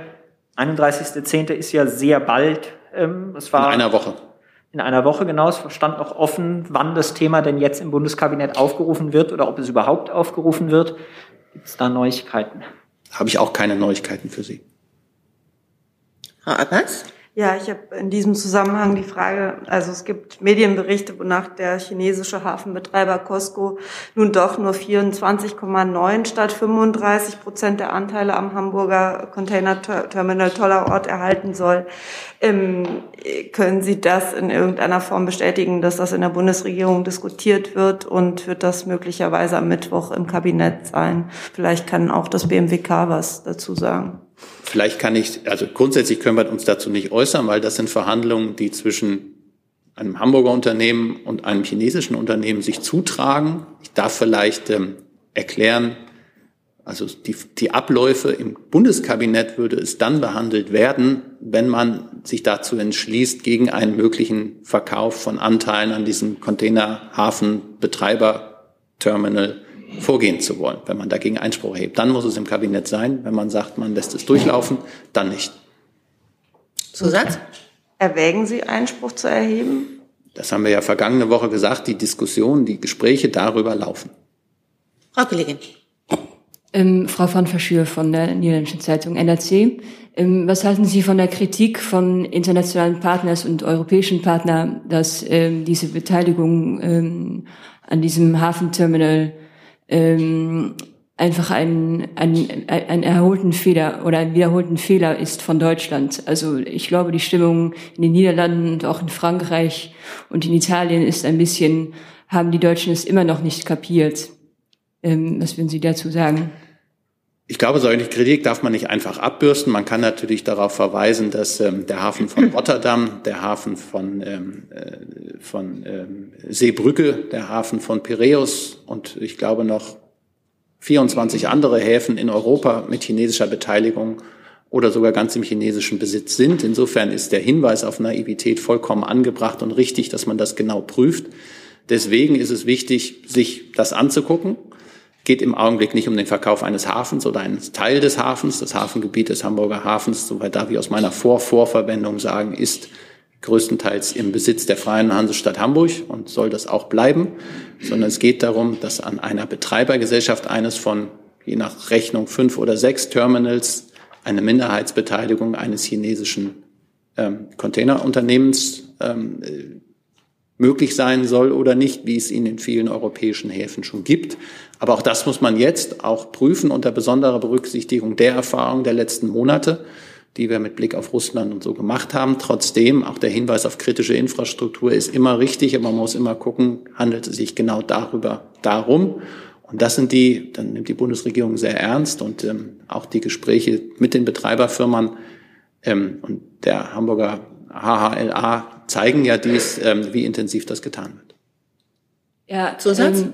31.10. ist ja sehr bald. Ähm, es war in einer Woche. In einer Woche, genau. Es stand noch offen, wann das Thema denn jetzt im Bundeskabinett aufgerufen wird oder ob es überhaupt aufgerufen wird. Gibt es da Neuigkeiten? Habe ich auch keine Neuigkeiten für Sie. Frau Abbas? Ja, ich habe in diesem Zusammenhang die Frage, also es gibt Medienberichte, wonach der chinesische Hafenbetreiber Costco nun doch nur 24,9 statt 35 Prozent der Anteile am Hamburger Container Terminal Tollerort erhalten soll. Ähm, können Sie das in irgendeiner Form bestätigen, dass das in der Bundesregierung diskutiert wird und wird das möglicherweise am Mittwoch im Kabinett sein? Vielleicht kann auch das BMWK was dazu sagen. Vielleicht kann ich, also grundsätzlich können wir uns dazu nicht äußern, weil das sind Verhandlungen, die zwischen einem Hamburger Unternehmen und einem chinesischen Unternehmen sich zutragen. Ich darf vielleicht ähm, erklären, also die, die Abläufe im Bundeskabinett würde es dann behandelt werden, wenn man sich dazu entschließt, gegen einen möglichen Verkauf von Anteilen an diesem Containerhafenbetreiber-Terminal vorgehen zu wollen, wenn man dagegen Einspruch erhebt. Dann muss es im Kabinett sein. Wenn man sagt, man lässt es durchlaufen, dann nicht. Zusatz? Erwägen Sie Einspruch zu erheben? Das haben wir ja vergangene Woche gesagt. Die Diskussionen, die Gespräche darüber laufen. Frau Kollegin. Ähm, Frau von Verschür von der Niederländischen Zeitung NRC. Ähm, was halten Sie von der Kritik von internationalen Partners und europäischen Partnern, dass ähm, diese Beteiligung ähm, an diesem Hafenterminal ähm, einfach ein, ein, ein erholten Fehler oder ein wiederholten Fehler ist von Deutschland. Also ich glaube, die Stimmung in den Niederlanden und auch in Frankreich und in Italien ist ein bisschen, haben die Deutschen es immer noch nicht kapiert. Ähm, was würden Sie dazu sagen? Ich glaube, solche Kritik darf man nicht einfach abbürsten. Man kann natürlich darauf verweisen, dass ähm, der Hafen von Rotterdam, der Hafen von, ähm, äh, von ähm, Seebrücke, der Hafen von Piräus und ich glaube noch 24 andere Häfen in Europa mit chinesischer Beteiligung oder sogar ganz im chinesischen Besitz sind. Insofern ist der Hinweis auf Naivität vollkommen angebracht und richtig, dass man das genau prüft. Deswegen ist es wichtig, sich das anzugucken geht im Augenblick nicht um den Verkauf eines Hafens oder eines Teil des Hafens. Das Hafengebiet des Hamburger Hafens, soweit darf ich aus meiner Vor-Vorverwendung sagen, ist größtenteils im Besitz der Freien Hansestadt Hamburg und soll das auch bleiben, sondern es geht darum, dass an einer Betreibergesellschaft eines von je nach Rechnung fünf oder sechs Terminals eine Minderheitsbeteiligung eines chinesischen ähm, Containerunternehmens ähm, äh, möglich sein soll oder nicht, wie es ihn in vielen europäischen Häfen schon gibt. Aber auch das muss man jetzt auch prüfen unter besonderer Berücksichtigung der Erfahrungen der letzten Monate, die wir mit Blick auf Russland und so gemacht haben. Trotzdem, auch der Hinweis auf kritische Infrastruktur ist immer richtig, aber man muss immer gucken, handelt es sich genau darüber, darum. Und das sind die, dann nimmt die Bundesregierung sehr ernst und ähm, auch die Gespräche mit den Betreiberfirmen ähm, und der Hamburger HHLA zeigen ja dies, ähm, wie intensiv das getan wird. Ja, Zusatz? Ähm,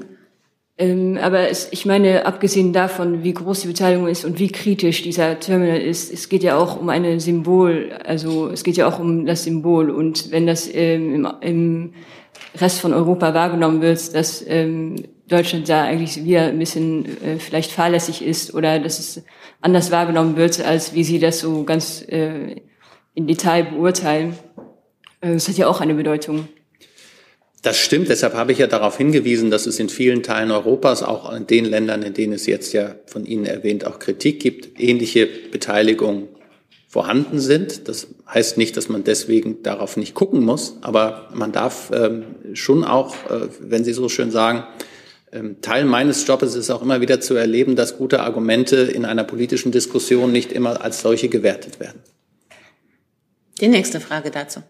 ähm, aber es, ich meine, abgesehen davon, wie groß die Beteiligung ist und wie kritisch dieser Terminal ist, es geht ja auch um eine Symbol, also es geht ja auch um das Symbol. Und wenn das ähm, im, im Rest von Europa wahrgenommen wird, dass ähm, Deutschland da eigentlich wieder ein bisschen äh, vielleicht fahrlässig ist oder dass es anders wahrgenommen wird, als wie Sie das so ganz äh, in Detail beurteilen. Äh, das hat ja auch eine Bedeutung. Das stimmt, deshalb habe ich ja darauf hingewiesen, dass es in vielen Teilen Europas, auch in den Ländern, in denen es jetzt ja von Ihnen erwähnt auch Kritik gibt, ähnliche Beteiligungen vorhanden sind. Das heißt nicht, dass man deswegen darauf nicht gucken muss, aber man darf ähm, schon auch, äh, wenn Sie so schön sagen, ähm, Teil meines Jobs ist auch immer wieder zu erleben, dass gute Argumente in einer politischen Diskussion nicht immer als solche gewertet werden. Die nächste Frage dazu.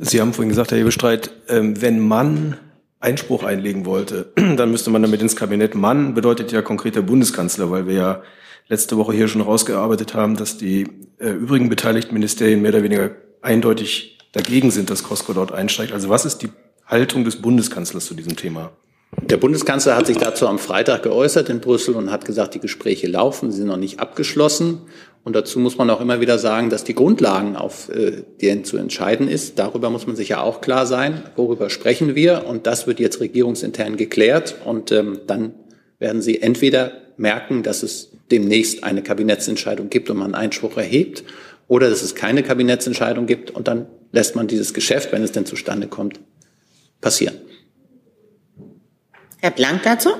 Sie haben vorhin gesagt, Herr Hebestreit, ähm, wenn man Einspruch einlegen wollte, dann müsste man damit ins Kabinett. Mann bedeutet ja konkret der Bundeskanzler, weil wir ja letzte Woche hier schon rausgearbeitet haben, dass die äh, übrigen beteiligten Ministerien mehr oder weniger eindeutig dagegen sind, dass Costco dort einsteigt. Also was ist die Haltung des Bundeskanzlers zu diesem Thema? Der Bundeskanzler hat sich dazu am Freitag geäußert in Brüssel und hat gesagt, die Gespräche laufen, sie sind noch nicht abgeschlossen. Und dazu muss man auch immer wieder sagen, dass die Grundlagen, auf äh, denen zu entscheiden ist, darüber muss man sich ja auch klar sein, worüber sprechen wir. Und das wird jetzt regierungsintern geklärt. Und ähm, dann werden Sie entweder merken, dass es demnächst eine Kabinettsentscheidung gibt und man Einspruch erhebt, oder dass es keine Kabinettsentscheidung gibt und dann lässt man dieses Geschäft, wenn es denn zustande kommt, passieren. Herr Blank dazu?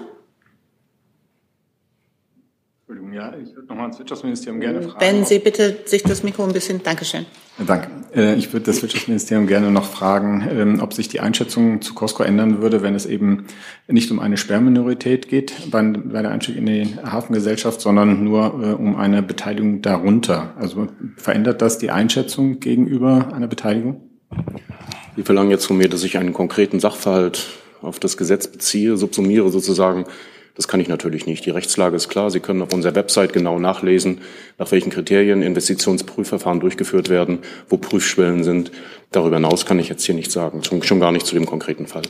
Entschuldigung, ja, ich würde nochmal ans Wirtschaftsministerium gerne fragen. Wenn Sie bitte sich das Mikro ein bisschen, Dankeschön. Danke. Äh, ich würde das Wirtschaftsministerium gerne noch fragen, ähm, ob sich die Einschätzung zu Costco ändern würde, wenn es eben nicht um eine Sperrminorität geht bei, der Einstieg in die Hafengesellschaft, sondern nur äh, um eine Beteiligung darunter. Also verändert das die Einschätzung gegenüber einer Beteiligung? Sie verlangen jetzt von mir, dass ich einen konkreten Sachverhalt auf das Gesetz beziehe, subsumiere sozusagen. Das kann ich natürlich nicht. Die Rechtslage ist klar. Sie können auf unserer Website genau nachlesen, nach welchen Kriterien Investitionsprüfverfahren durchgeführt werden, wo Prüfschwellen sind. Darüber hinaus kann ich jetzt hier nichts sagen, schon, schon gar nicht zu dem konkreten Fall.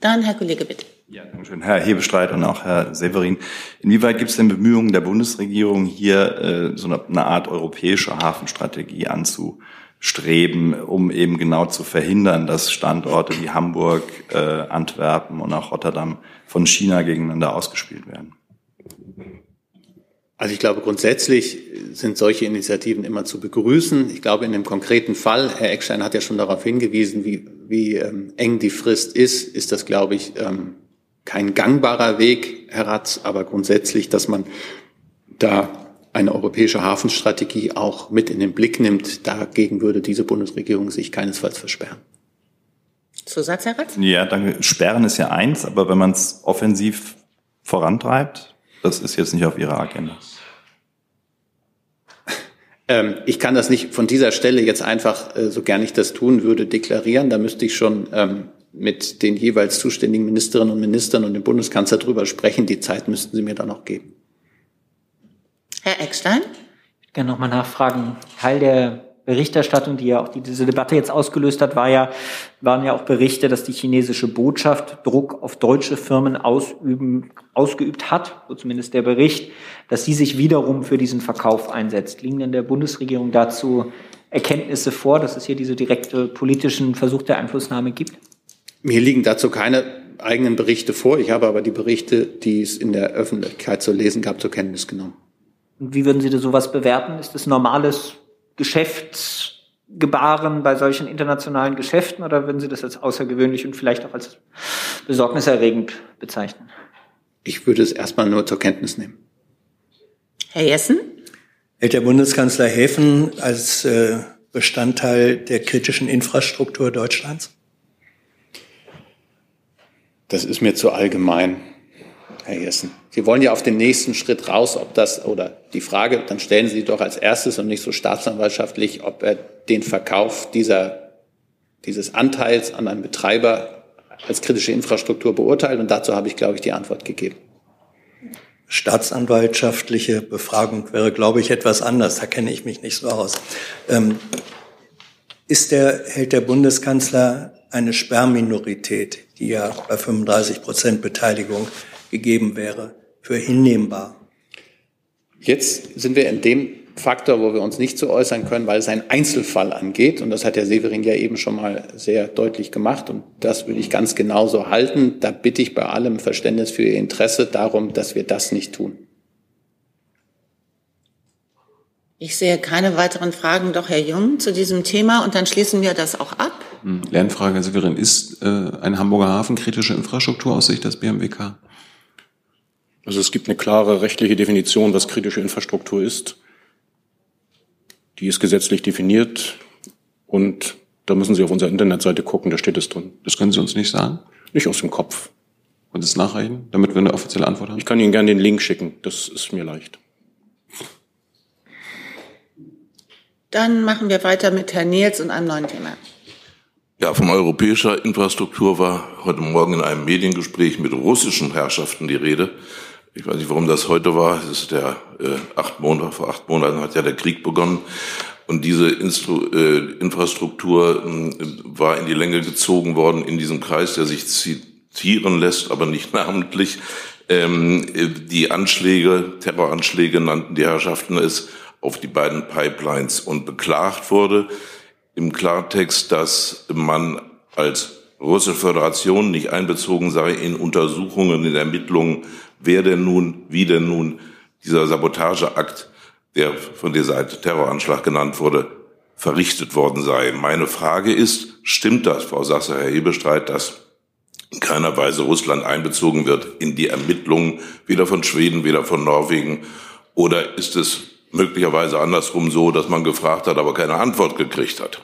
Dann Herr Kollege, bitte. Ja, danke schön. Herr Hebestreit und auch Herr Severin. Inwieweit gibt es denn Bemühungen der Bundesregierung, hier äh, so eine, eine Art europäische Hafenstrategie anzu, streben, um eben genau zu verhindern, dass Standorte wie Hamburg, äh, Antwerpen und auch Rotterdam von China gegeneinander ausgespielt werden? Also ich glaube, grundsätzlich sind solche Initiativen immer zu begrüßen. Ich glaube, in dem konkreten Fall, Herr Eckstein hat ja schon darauf hingewiesen, wie, wie ähm, eng die Frist ist, ist das, glaube ich, ähm, kein gangbarer Weg, Herr Ratz, aber grundsätzlich, dass man da eine europäische Hafenstrategie auch mit in den Blick nimmt. Dagegen würde diese Bundesregierung sich keinesfalls versperren. Zusatz, Herr Ratz? Ja, danke. Sperren ist ja eins, aber wenn man es offensiv vorantreibt, das ist jetzt nicht auf Ihrer Agenda. Ähm, ich kann das nicht von dieser Stelle jetzt einfach, äh, so gern ich das tun würde, deklarieren. Da müsste ich schon ähm, mit den jeweils zuständigen Ministerinnen und Ministern und dem Bundeskanzler drüber sprechen. Die Zeit müssten Sie mir dann noch geben. Herr Eckstein? Ich würde gerne nochmal nachfragen. Teil der Berichterstattung, die ja auch diese Debatte jetzt ausgelöst hat, war ja, waren ja auch Berichte, dass die chinesische Botschaft Druck auf deutsche Firmen ausüben, ausgeübt hat, so zumindest der Bericht, dass sie sich wiederum für diesen Verkauf einsetzt. Liegen denn der Bundesregierung dazu Erkenntnisse vor, dass es hier diese direkte politischen Versuch der Einflussnahme gibt? Mir liegen dazu keine eigenen Berichte vor. Ich habe aber die Berichte, die es in der Öffentlichkeit zu lesen gab, zur Kenntnis genommen. Und wie würden Sie sowas bewerten? Ist das normales Geschäftsgebaren bei solchen internationalen Geschäften oder würden Sie das als außergewöhnlich und vielleicht auch als besorgniserregend bezeichnen? Ich würde es erstmal nur zur Kenntnis nehmen. Herr Jessen? Hält der Bundeskanzler Häfen als äh, Bestandteil der kritischen Infrastruktur Deutschlands? Das ist mir zu allgemein, Herr Jessen. Sie wollen ja auf den nächsten Schritt raus, ob das oder die Frage, dann stellen Sie doch als erstes und nicht so staatsanwaltschaftlich, ob er den Verkauf dieser, dieses Anteils an einen Betreiber als kritische Infrastruktur beurteilt. Und dazu habe ich, glaube ich, die Antwort gegeben. Staatsanwaltschaftliche Befragung wäre, glaube ich, etwas anders. Da kenne ich mich nicht so aus. Ähm, ist der, hält der Bundeskanzler eine Sperrminorität, die ja bei 35 Prozent Beteiligung gegeben wäre, für hinnehmbar? Jetzt sind wir in dem Faktor, wo wir uns nicht so äußern können, weil es einen Einzelfall angeht. Und das hat Herr Severin ja eben schon mal sehr deutlich gemacht. Und das will ich ganz genauso halten. Da bitte ich bei allem Verständnis für Ihr Interesse darum, dass wir das nicht tun. Ich sehe keine weiteren Fragen, doch Herr Jung, zu diesem Thema. Und dann schließen wir das auch ab. Hm, Lernfrage, Herr Severin. Ist äh, ein Hamburger Hafen kritische Infrastruktur aus Sicht des BMWK? Also es gibt eine klare rechtliche Definition, was kritische Infrastruktur ist. Die ist gesetzlich definiert und da müssen Sie auf unserer Internetseite gucken, da steht es drin. Das können Sie uns nicht sagen? Nicht aus dem Kopf. Und es nachreichen, damit wir eine offizielle Antwort haben? Ich kann Ihnen gerne den Link schicken, das ist mir leicht. Dann machen wir weiter mit Herrn Nils und einem neuen Thema. Ja, von europäischer Infrastruktur war heute Morgen in einem Mediengespräch mit russischen Herrschaften die Rede. Ich weiß nicht, warum das heute war. Es ist der äh, acht Monate, vor acht Monaten hat ja der Krieg begonnen. Und diese Instru äh, Infrastruktur äh, war in die Länge gezogen worden in diesem Kreis, der sich zitieren lässt, aber nicht namentlich. Ähm, die Anschläge, Terroranschläge nannten die Herrschaften es auf die beiden Pipelines und beklagt wurde im Klartext, dass man als Russische Föderation nicht einbezogen sei in Untersuchungen, in Ermittlungen wer denn nun, wie denn nun dieser Sabotageakt, der von der Seite Terroranschlag genannt wurde, verrichtet worden sei. Meine Frage ist, stimmt das, Frau Sasser, Herr Hebestreit, dass in keiner Weise Russland einbezogen wird in die Ermittlungen, weder von Schweden, weder von Norwegen? Oder ist es möglicherweise andersrum so, dass man gefragt hat, aber keine Antwort gekriegt hat?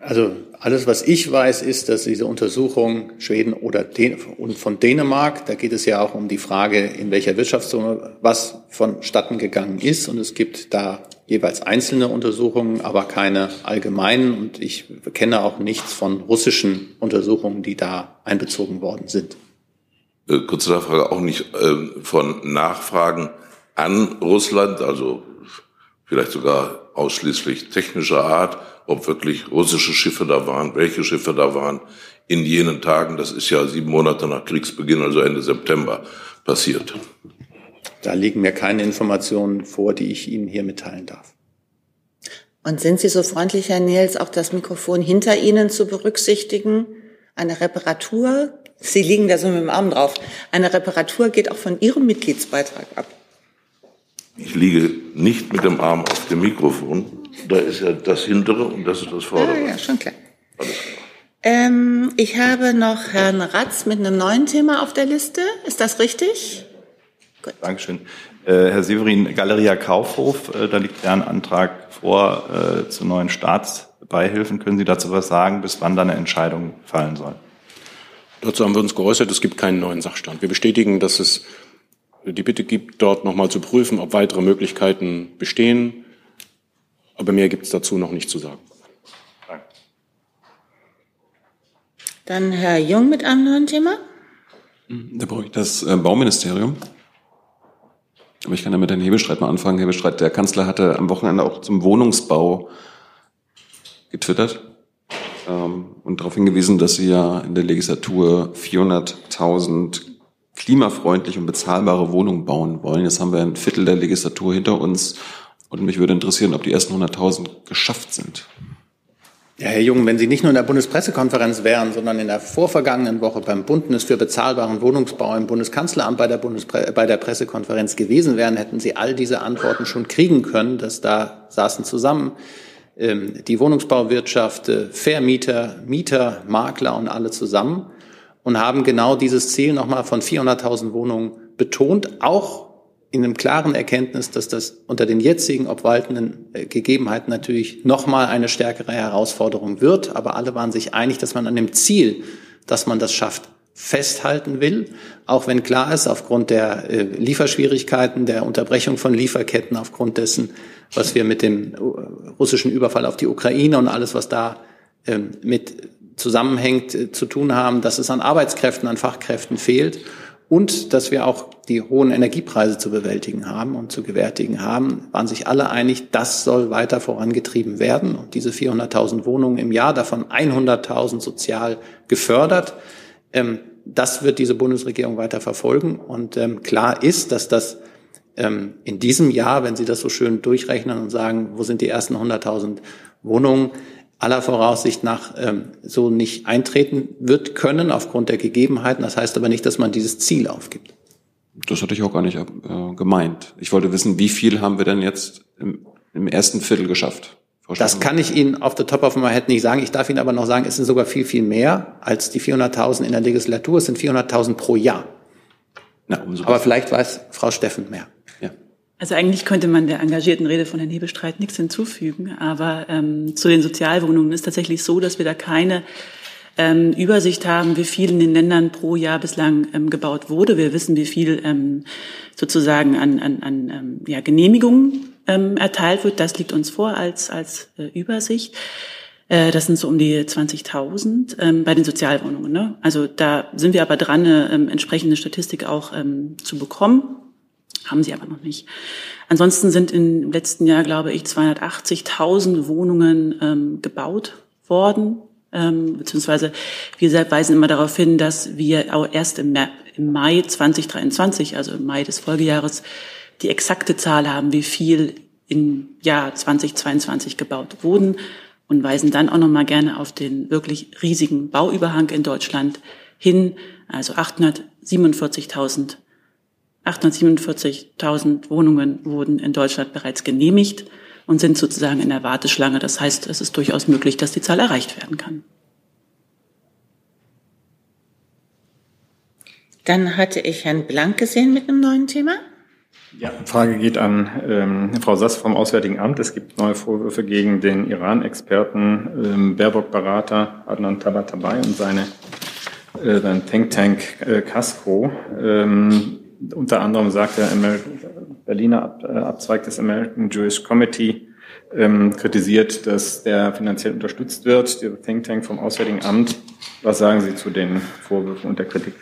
Also alles, was ich weiß, ist, dass diese Untersuchung Schweden oder Dän und von Dänemark, da geht es ja auch um die Frage, in welcher Wirtschaftszone was vonstatten gegangen ist. Und es gibt da jeweils einzelne Untersuchungen, aber keine allgemeinen. Und ich kenne auch nichts von russischen Untersuchungen, die da einbezogen worden sind. Äh, kurze Nachfrage, auch nicht äh, von Nachfragen an Russland, also vielleicht sogar ausschließlich technischer Art, ob wirklich russische Schiffe da waren, welche Schiffe da waren in jenen Tagen. Das ist ja sieben Monate nach Kriegsbeginn, also Ende September, passiert. Da liegen mir keine Informationen vor, die ich Ihnen hier mitteilen darf. Und sind Sie so freundlich, Herr Nils, auch das Mikrofon hinter Ihnen zu berücksichtigen? Eine Reparatur, Sie liegen da so mit dem Arm drauf, eine Reparatur geht auch von Ihrem Mitgliedsbeitrag ab. Ich liege nicht mit dem Arm auf dem Mikrofon. Da ist ja das hintere und das ist das vordere. Ja, ja, schon klar. Ähm, ich habe noch Herrn Ratz mit einem neuen Thema auf der Liste. Ist das richtig? Gut. Dankeschön. Äh, Herr Severin, Galeria Kaufhof, äh, da liegt ja ein Antrag vor äh, zu neuen Staatsbeihilfen. Können Sie dazu was sagen, bis wann da eine Entscheidung fallen soll? Dazu haben wir uns geäußert, es gibt keinen neuen Sachstand. Wir bestätigen, dass es die Bitte gibt, dort nochmal zu prüfen, ob weitere Möglichkeiten bestehen. Aber mehr gibt es dazu noch nicht zu sagen. Dann Herr Jung mit einem neuen Thema. Da brauche ich das äh, Bauministerium. Aber ich kann ja mit Herrn Hebestreit mal anfangen. Hebestreit, der Kanzler hatte am Wochenende auch zum Wohnungsbau getwittert ähm, und darauf hingewiesen, dass sie ja in der Legislatur 400.000 klimafreundlich und bezahlbare Wohnungen bauen wollen. Jetzt haben wir ein Viertel der Legislatur hinter uns und mich würde interessieren, ob die ersten 100.000 geschafft sind. Ja, Herr Jung, wenn Sie nicht nur in der Bundespressekonferenz wären, sondern in der vorvergangenen Woche beim Bündnis für bezahlbaren Wohnungsbau im Bundeskanzleramt bei der, Bundespre bei der Pressekonferenz gewesen wären, hätten Sie all diese Antworten schon kriegen können. dass da saßen zusammen ähm, die Wohnungsbauwirtschaft, äh, Vermieter, Mieter, Makler und alle zusammen und haben genau dieses Ziel nochmal von 400.000 Wohnungen betont, auch in einem klaren Erkenntnis, dass das unter den jetzigen obwaltenden äh, Gegebenheiten natürlich nochmal eine stärkere Herausforderung wird. Aber alle waren sich einig, dass man an dem Ziel, dass man das schafft, festhalten will, auch wenn klar ist, aufgrund der äh, Lieferschwierigkeiten, der Unterbrechung von Lieferketten, aufgrund dessen, was wir mit dem äh, russischen Überfall auf die Ukraine und alles, was da ähm, mit zusammenhängt, zu tun haben, dass es an Arbeitskräften, an Fachkräften fehlt und dass wir auch die hohen Energiepreise zu bewältigen haben und zu gewärtigen haben, waren sich alle einig, das soll weiter vorangetrieben werden. Und diese 400.000 Wohnungen im Jahr, davon 100.000 sozial gefördert, ähm, das wird diese Bundesregierung weiter verfolgen. Und ähm, klar ist, dass das ähm, in diesem Jahr, wenn Sie das so schön durchrechnen und sagen, wo sind die ersten 100.000 Wohnungen, aller Voraussicht nach ähm, so nicht eintreten wird können aufgrund der Gegebenheiten. Das heißt aber nicht, dass man dieses Ziel aufgibt. Das hatte ich auch gar nicht äh, gemeint. Ich wollte wissen, wie viel haben wir denn jetzt im, im ersten Viertel geschafft? Das kann ich Ihnen auf the top of my head nicht sagen. Ich darf Ihnen aber noch sagen, es sind sogar viel, viel mehr als die 400.000 in der Legislatur. Es sind 400.000 pro Jahr. Na, aber vielleicht weiß Frau Steffen mehr. Also eigentlich könnte man der engagierten Rede von Herrn Hebestreit nichts hinzufügen, aber ähm, zu den Sozialwohnungen ist tatsächlich so, dass wir da keine ähm, Übersicht haben, wie viel in den Ländern pro Jahr bislang ähm, gebaut wurde. Wir wissen, wie viel ähm, sozusagen an, an, an ähm, ja, Genehmigungen ähm, erteilt wird. Das liegt uns vor als, als äh, Übersicht. Äh, das sind so um die 20.000 ähm, bei den Sozialwohnungen. Ne? Also da sind wir aber dran, eine ähm, entsprechende Statistik auch ähm, zu bekommen haben sie aber noch nicht. Ansonsten sind im letzten Jahr, glaube ich, 280.000 Wohnungen ähm, gebaut worden. Ähm, beziehungsweise wir weisen immer darauf hin, dass wir auch erst im, im Mai 2023, also im Mai des Folgejahres, die exakte Zahl haben, wie viel im Jahr 2022 gebaut wurden und weisen dann auch noch mal gerne auf den wirklich riesigen Bauüberhang in Deutschland hin, also 847.000 847.000 Wohnungen wurden in Deutschland bereits genehmigt und sind sozusagen in der Warteschlange. Das heißt, es ist durchaus möglich, dass die Zahl erreicht werden kann. Dann hatte ich Herrn Blank gesehen mit einem neuen Thema. Ja, Frage geht an ähm, Frau Sass vom Auswärtigen Amt. Es gibt neue Vorwürfe gegen den Iran-Experten ähm, Baerbock-Berater Adnan Tabatabai und seine äh, sein Think Tank äh, Casco. Ähm, unter anderem sagt der Berliner äh, Abzweig des American Jewish Committee, ähm, kritisiert, dass der finanziell unterstützt wird, der Think Tank vom Auswärtigen Amt. Was sagen Sie zu den Vorwürfen und der Kritik?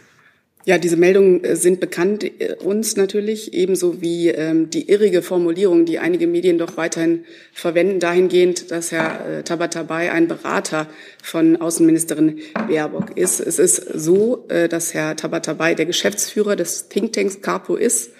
Ja, diese Meldungen äh, sind bekannt äh, uns natürlich, ebenso wie ähm, die irrige Formulierung, die einige Medien doch weiterhin verwenden, dahingehend, dass Herr äh, Tabatabai ein Berater von Außenministerin Baerbock ist. Es ist so, äh, dass Herr Tabatabai der Geschäftsführer des Thinktanks Capo ist.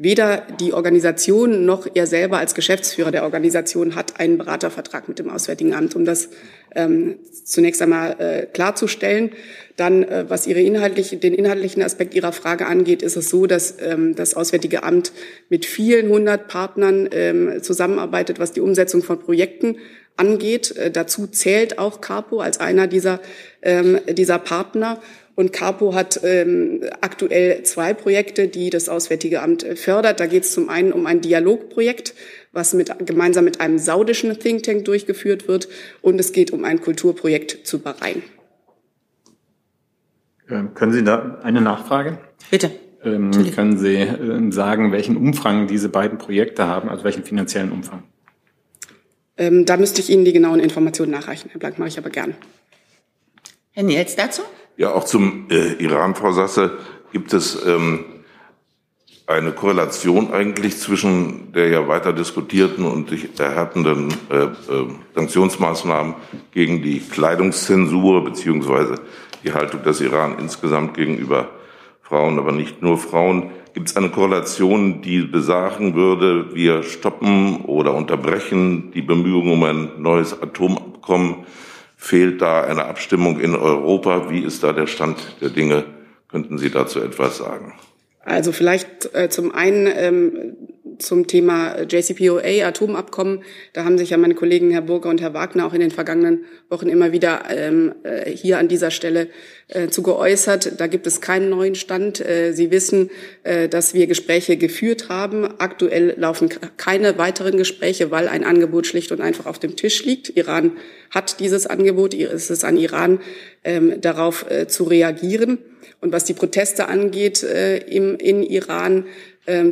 Weder die Organisation noch er selber als Geschäftsführer der Organisation hat einen Beratervertrag mit dem Auswärtigen Amt, um das ähm, zunächst einmal äh, klarzustellen. Dann, äh, was ihre inhaltliche, den inhaltlichen Aspekt Ihrer Frage angeht, ist es so, dass ähm, das Auswärtige Amt mit vielen hundert Partnern ähm, zusammenarbeitet, was die Umsetzung von Projekten angeht. Äh, dazu zählt auch Capo als einer dieser, ähm, dieser Partner. Und Capo hat ähm, aktuell zwei Projekte, die das Auswärtige Amt äh, fördert. Da geht es zum einen um ein Dialogprojekt, was mit, gemeinsam mit einem saudischen Think Tank durchgeführt wird. Und es geht um ein Kulturprojekt zu Bahrain. Ähm, können Sie da eine Nachfrage? Bitte. Ähm, können Sie äh, sagen, welchen Umfang diese beiden Projekte haben, also welchen finanziellen Umfang? Ähm, da müsste ich Ihnen die genauen Informationen nachreichen. Herr Blank, mache ich aber gern. Herr Niels dazu? Ja, auch zum äh, Iran, Frau Sasse, gibt es ähm, eine Korrelation eigentlich zwischen der ja weiter diskutierten und sich erhärtenden äh, äh, Sanktionsmaßnahmen gegen die Kleidungszensur beziehungsweise die Haltung des Iran insgesamt gegenüber Frauen, aber nicht nur Frauen. Gibt es eine Korrelation, die besagen würde, wir stoppen oder unterbrechen die Bemühungen um ein neues Atomabkommen? Fehlt da eine Abstimmung in Europa? Wie ist da der Stand der Dinge? Könnten Sie dazu etwas sagen? Also vielleicht äh, zum einen ähm, zum Thema JCPOA, Atomabkommen. Da haben sich ja meine Kollegen Herr Burger und Herr Wagner auch in den vergangenen Wochen immer wieder ähm, äh, hier an dieser Stelle äh, zu geäußert. Da gibt es keinen neuen Stand. Äh, Sie wissen, äh, dass wir Gespräche geführt haben. Aktuell laufen keine weiteren Gespräche, weil ein Angebot schlicht und einfach auf dem Tisch liegt. Iran hat dieses Angebot. Es ist an Iran, ähm, darauf äh, zu reagieren. Und was die Proteste angeht äh, im, in Iran,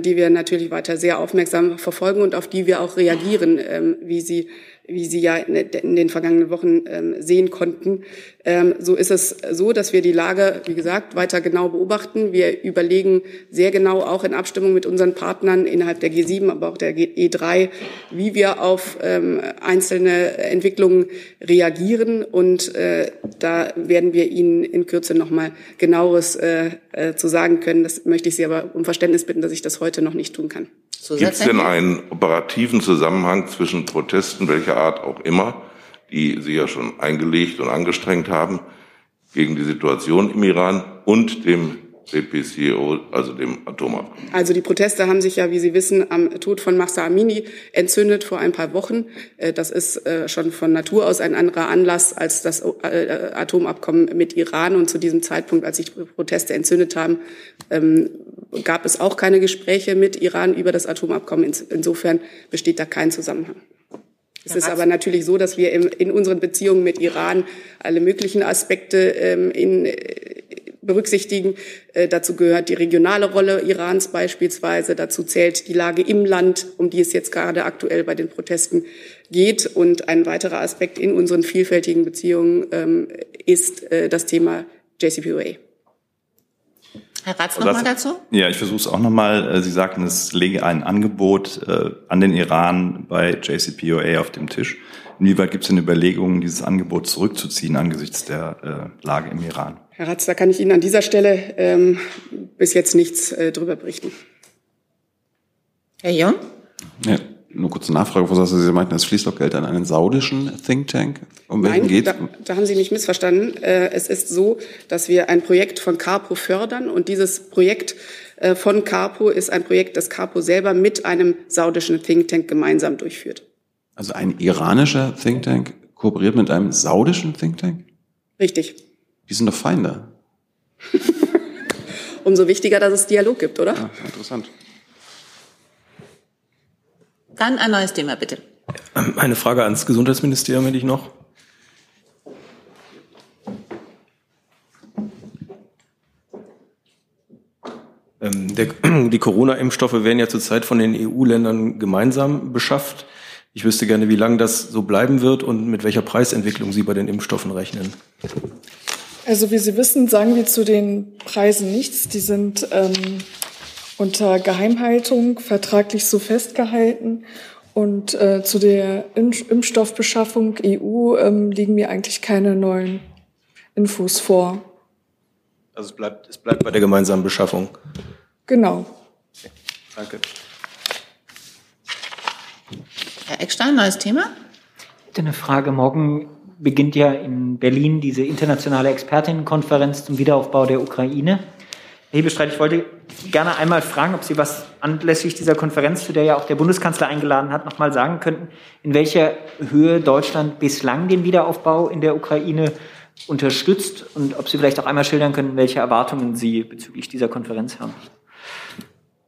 die wir natürlich weiter sehr aufmerksam verfolgen und auf die wir auch reagieren, ähm, wie Sie wie Sie ja in den vergangenen Wochen ähm, sehen konnten. Ähm, so ist es so, dass wir die Lage, wie gesagt, weiter genau beobachten. Wir überlegen sehr genau auch in Abstimmung mit unseren Partnern innerhalb der G7, aber auch der E3, wie wir auf ähm, einzelne Entwicklungen reagieren. Und äh, da werden wir Ihnen in Kürze nochmal genaueres äh, äh, zu sagen können. Das möchte ich Sie aber um Verständnis bitten, dass ich das heute noch nicht tun kann. Gibt es denn einen operativen Zusammenhang zwischen Protesten welcher Art auch immer, die Sie ja schon eingelegt und angestrengt haben, gegen die Situation im Iran und dem CPCO, also dem Atomabkommen. Also die Proteste haben sich ja, wie Sie wissen, am Tod von Mahsa Amini entzündet vor ein paar Wochen. Äh, das ist äh, schon von Natur aus ein anderer Anlass als das äh, Atomabkommen mit Iran. Und zu diesem Zeitpunkt, als sich die Proteste entzündet haben, ähm, gab es auch keine Gespräche mit Iran über das Atomabkommen. Insofern besteht da kein Zusammenhang. Es ist aber natürlich so, dass wir in unseren Beziehungen mit Iran alle möglichen Aspekte ähm, in berücksichtigen. Äh, dazu gehört die regionale Rolle Irans beispielsweise. Dazu zählt die Lage im Land, um die es jetzt gerade aktuell bei den Protesten geht. Und ein weiterer Aspekt in unseren vielfältigen Beziehungen ähm, ist äh, das Thema JCPOA. Herr Ratz, nochmal dazu? Ja, ich versuche es auch nochmal. Äh, Sie sagten, es lege ein Angebot äh, an den Iran bei JCPOA auf dem Tisch. Inwieweit gibt es denn Überlegungen, dieses Angebot zurückzuziehen angesichts der äh, Lage im Iran? Herr Ratz, da kann ich Ihnen an dieser Stelle ähm, bis jetzt nichts äh, drüber berichten. Herr Jung? Ja, nur kurze Nachfrage, Frau Sasser. Sie meinten, es fließt doch Geld an einen saudischen Think Tank. Um welchen geht da, da haben Sie mich missverstanden. Äh, es ist so, dass wir ein Projekt von Carpo fördern und dieses Projekt äh, von Carpo ist ein Projekt, das Carpo selber mit einem saudischen Think Tank gemeinsam durchführt. Also ein iranischer Think Tank kooperiert mit einem saudischen Think Tank? Richtig. Die sind doch Feinde. Umso wichtiger, dass es Dialog gibt, oder? Ja, interessant. Dann ein neues Thema, bitte. Eine Frage ans Gesundheitsministerium hätte ich noch. Ähm, der, die Corona-Impfstoffe werden ja zurzeit von den EU-Ländern gemeinsam beschafft. Ich wüsste gerne, wie lange das so bleiben wird und mit welcher Preisentwicklung Sie bei den Impfstoffen rechnen. Also wie Sie wissen, sagen wir zu den Preisen nichts. Die sind ähm, unter Geheimhaltung vertraglich so festgehalten. Und äh, zu der Impfstoffbeschaffung EU ähm, liegen mir eigentlich keine neuen Infos vor. Also es bleibt, es bleibt bei der gemeinsamen Beschaffung. Genau. Okay. Danke. Herr Eckstein, neues Thema? Ich hätte eine Frage. Morgen beginnt ja in Berlin diese internationale Expertinnenkonferenz zum Wiederaufbau der Ukraine. Herr Hebestreit, ich wollte gerne einmal fragen, ob Sie was anlässlich dieser Konferenz, zu der ja auch der Bundeskanzler eingeladen hat, nochmal sagen könnten, in welcher Höhe Deutschland bislang den Wiederaufbau in der Ukraine unterstützt und ob Sie vielleicht auch einmal schildern können, welche Erwartungen Sie bezüglich dieser Konferenz haben.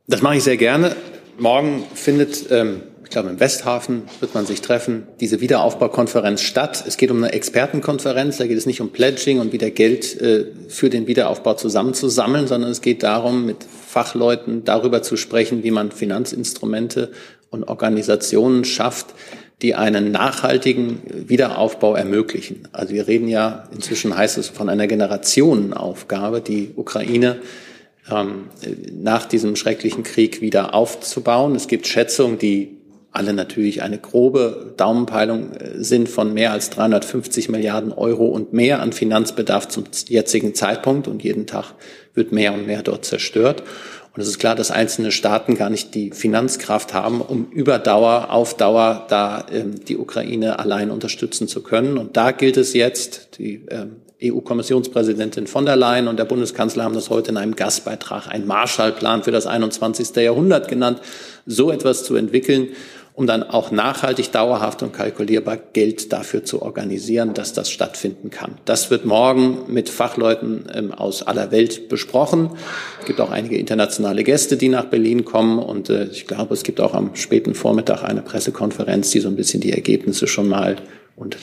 Das mache ich sehr gerne. Morgen findet ähm, ich glaube, im Westhafen wird man sich treffen, diese Wiederaufbaukonferenz statt. Es geht um eine Expertenkonferenz, da geht es nicht um Pledging und wieder Geld äh, für den Wiederaufbau zusammenzusammeln, sondern es geht darum, mit Fachleuten darüber zu sprechen, wie man Finanzinstrumente und Organisationen schafft, die einen nachhaltigen Wiederaufbau ermöglichen. Also wir reden ja, inzwischen heißt es von einer Generationenaufgabe, die Ukraine ähm, nach diesem schrecklichen Krieg wieder aufzubauen. Es gibt Schätzungen, die alle natürlich eine grobe Daumenpeilung äh, sind von mehr als 350 Milliarden Euro und mehr an Finanzbedarf zum jetzigen Zeitpunkt. Und jeden Tag wird mehr und mehr dort zerstört. Und es ist klar, dass einzelne Staaten gar nicht die Finanzkraft haben, um über Dauer, auf Dauer da ähm, die Ukraine allein unterstützen zu können. Und da gilt es jetzt, die ähm, EU-Kommissionspräsidentin von der Leyen und der Bundeskanzler haben das heute in einem Gastbeitrag, einen Marshallplan für das 21. Jahrhundert genannt, so etwas zu entwickeln, um dann auch nachhaltig, dauerhaft und kalkulierbar Geld dafür zu organisieren, dass das stattfinden kann. Das wird morgen mit Fachleuten ähm, aus aller Welt besprochen. Es gibt auch einige internationale Gäste, die nach Berlin kommen und äh, ich glaube, es gibt auch am späten Vormittag eine Pressekonferenz, die so ein bisschen die Ergebnisse schon mal und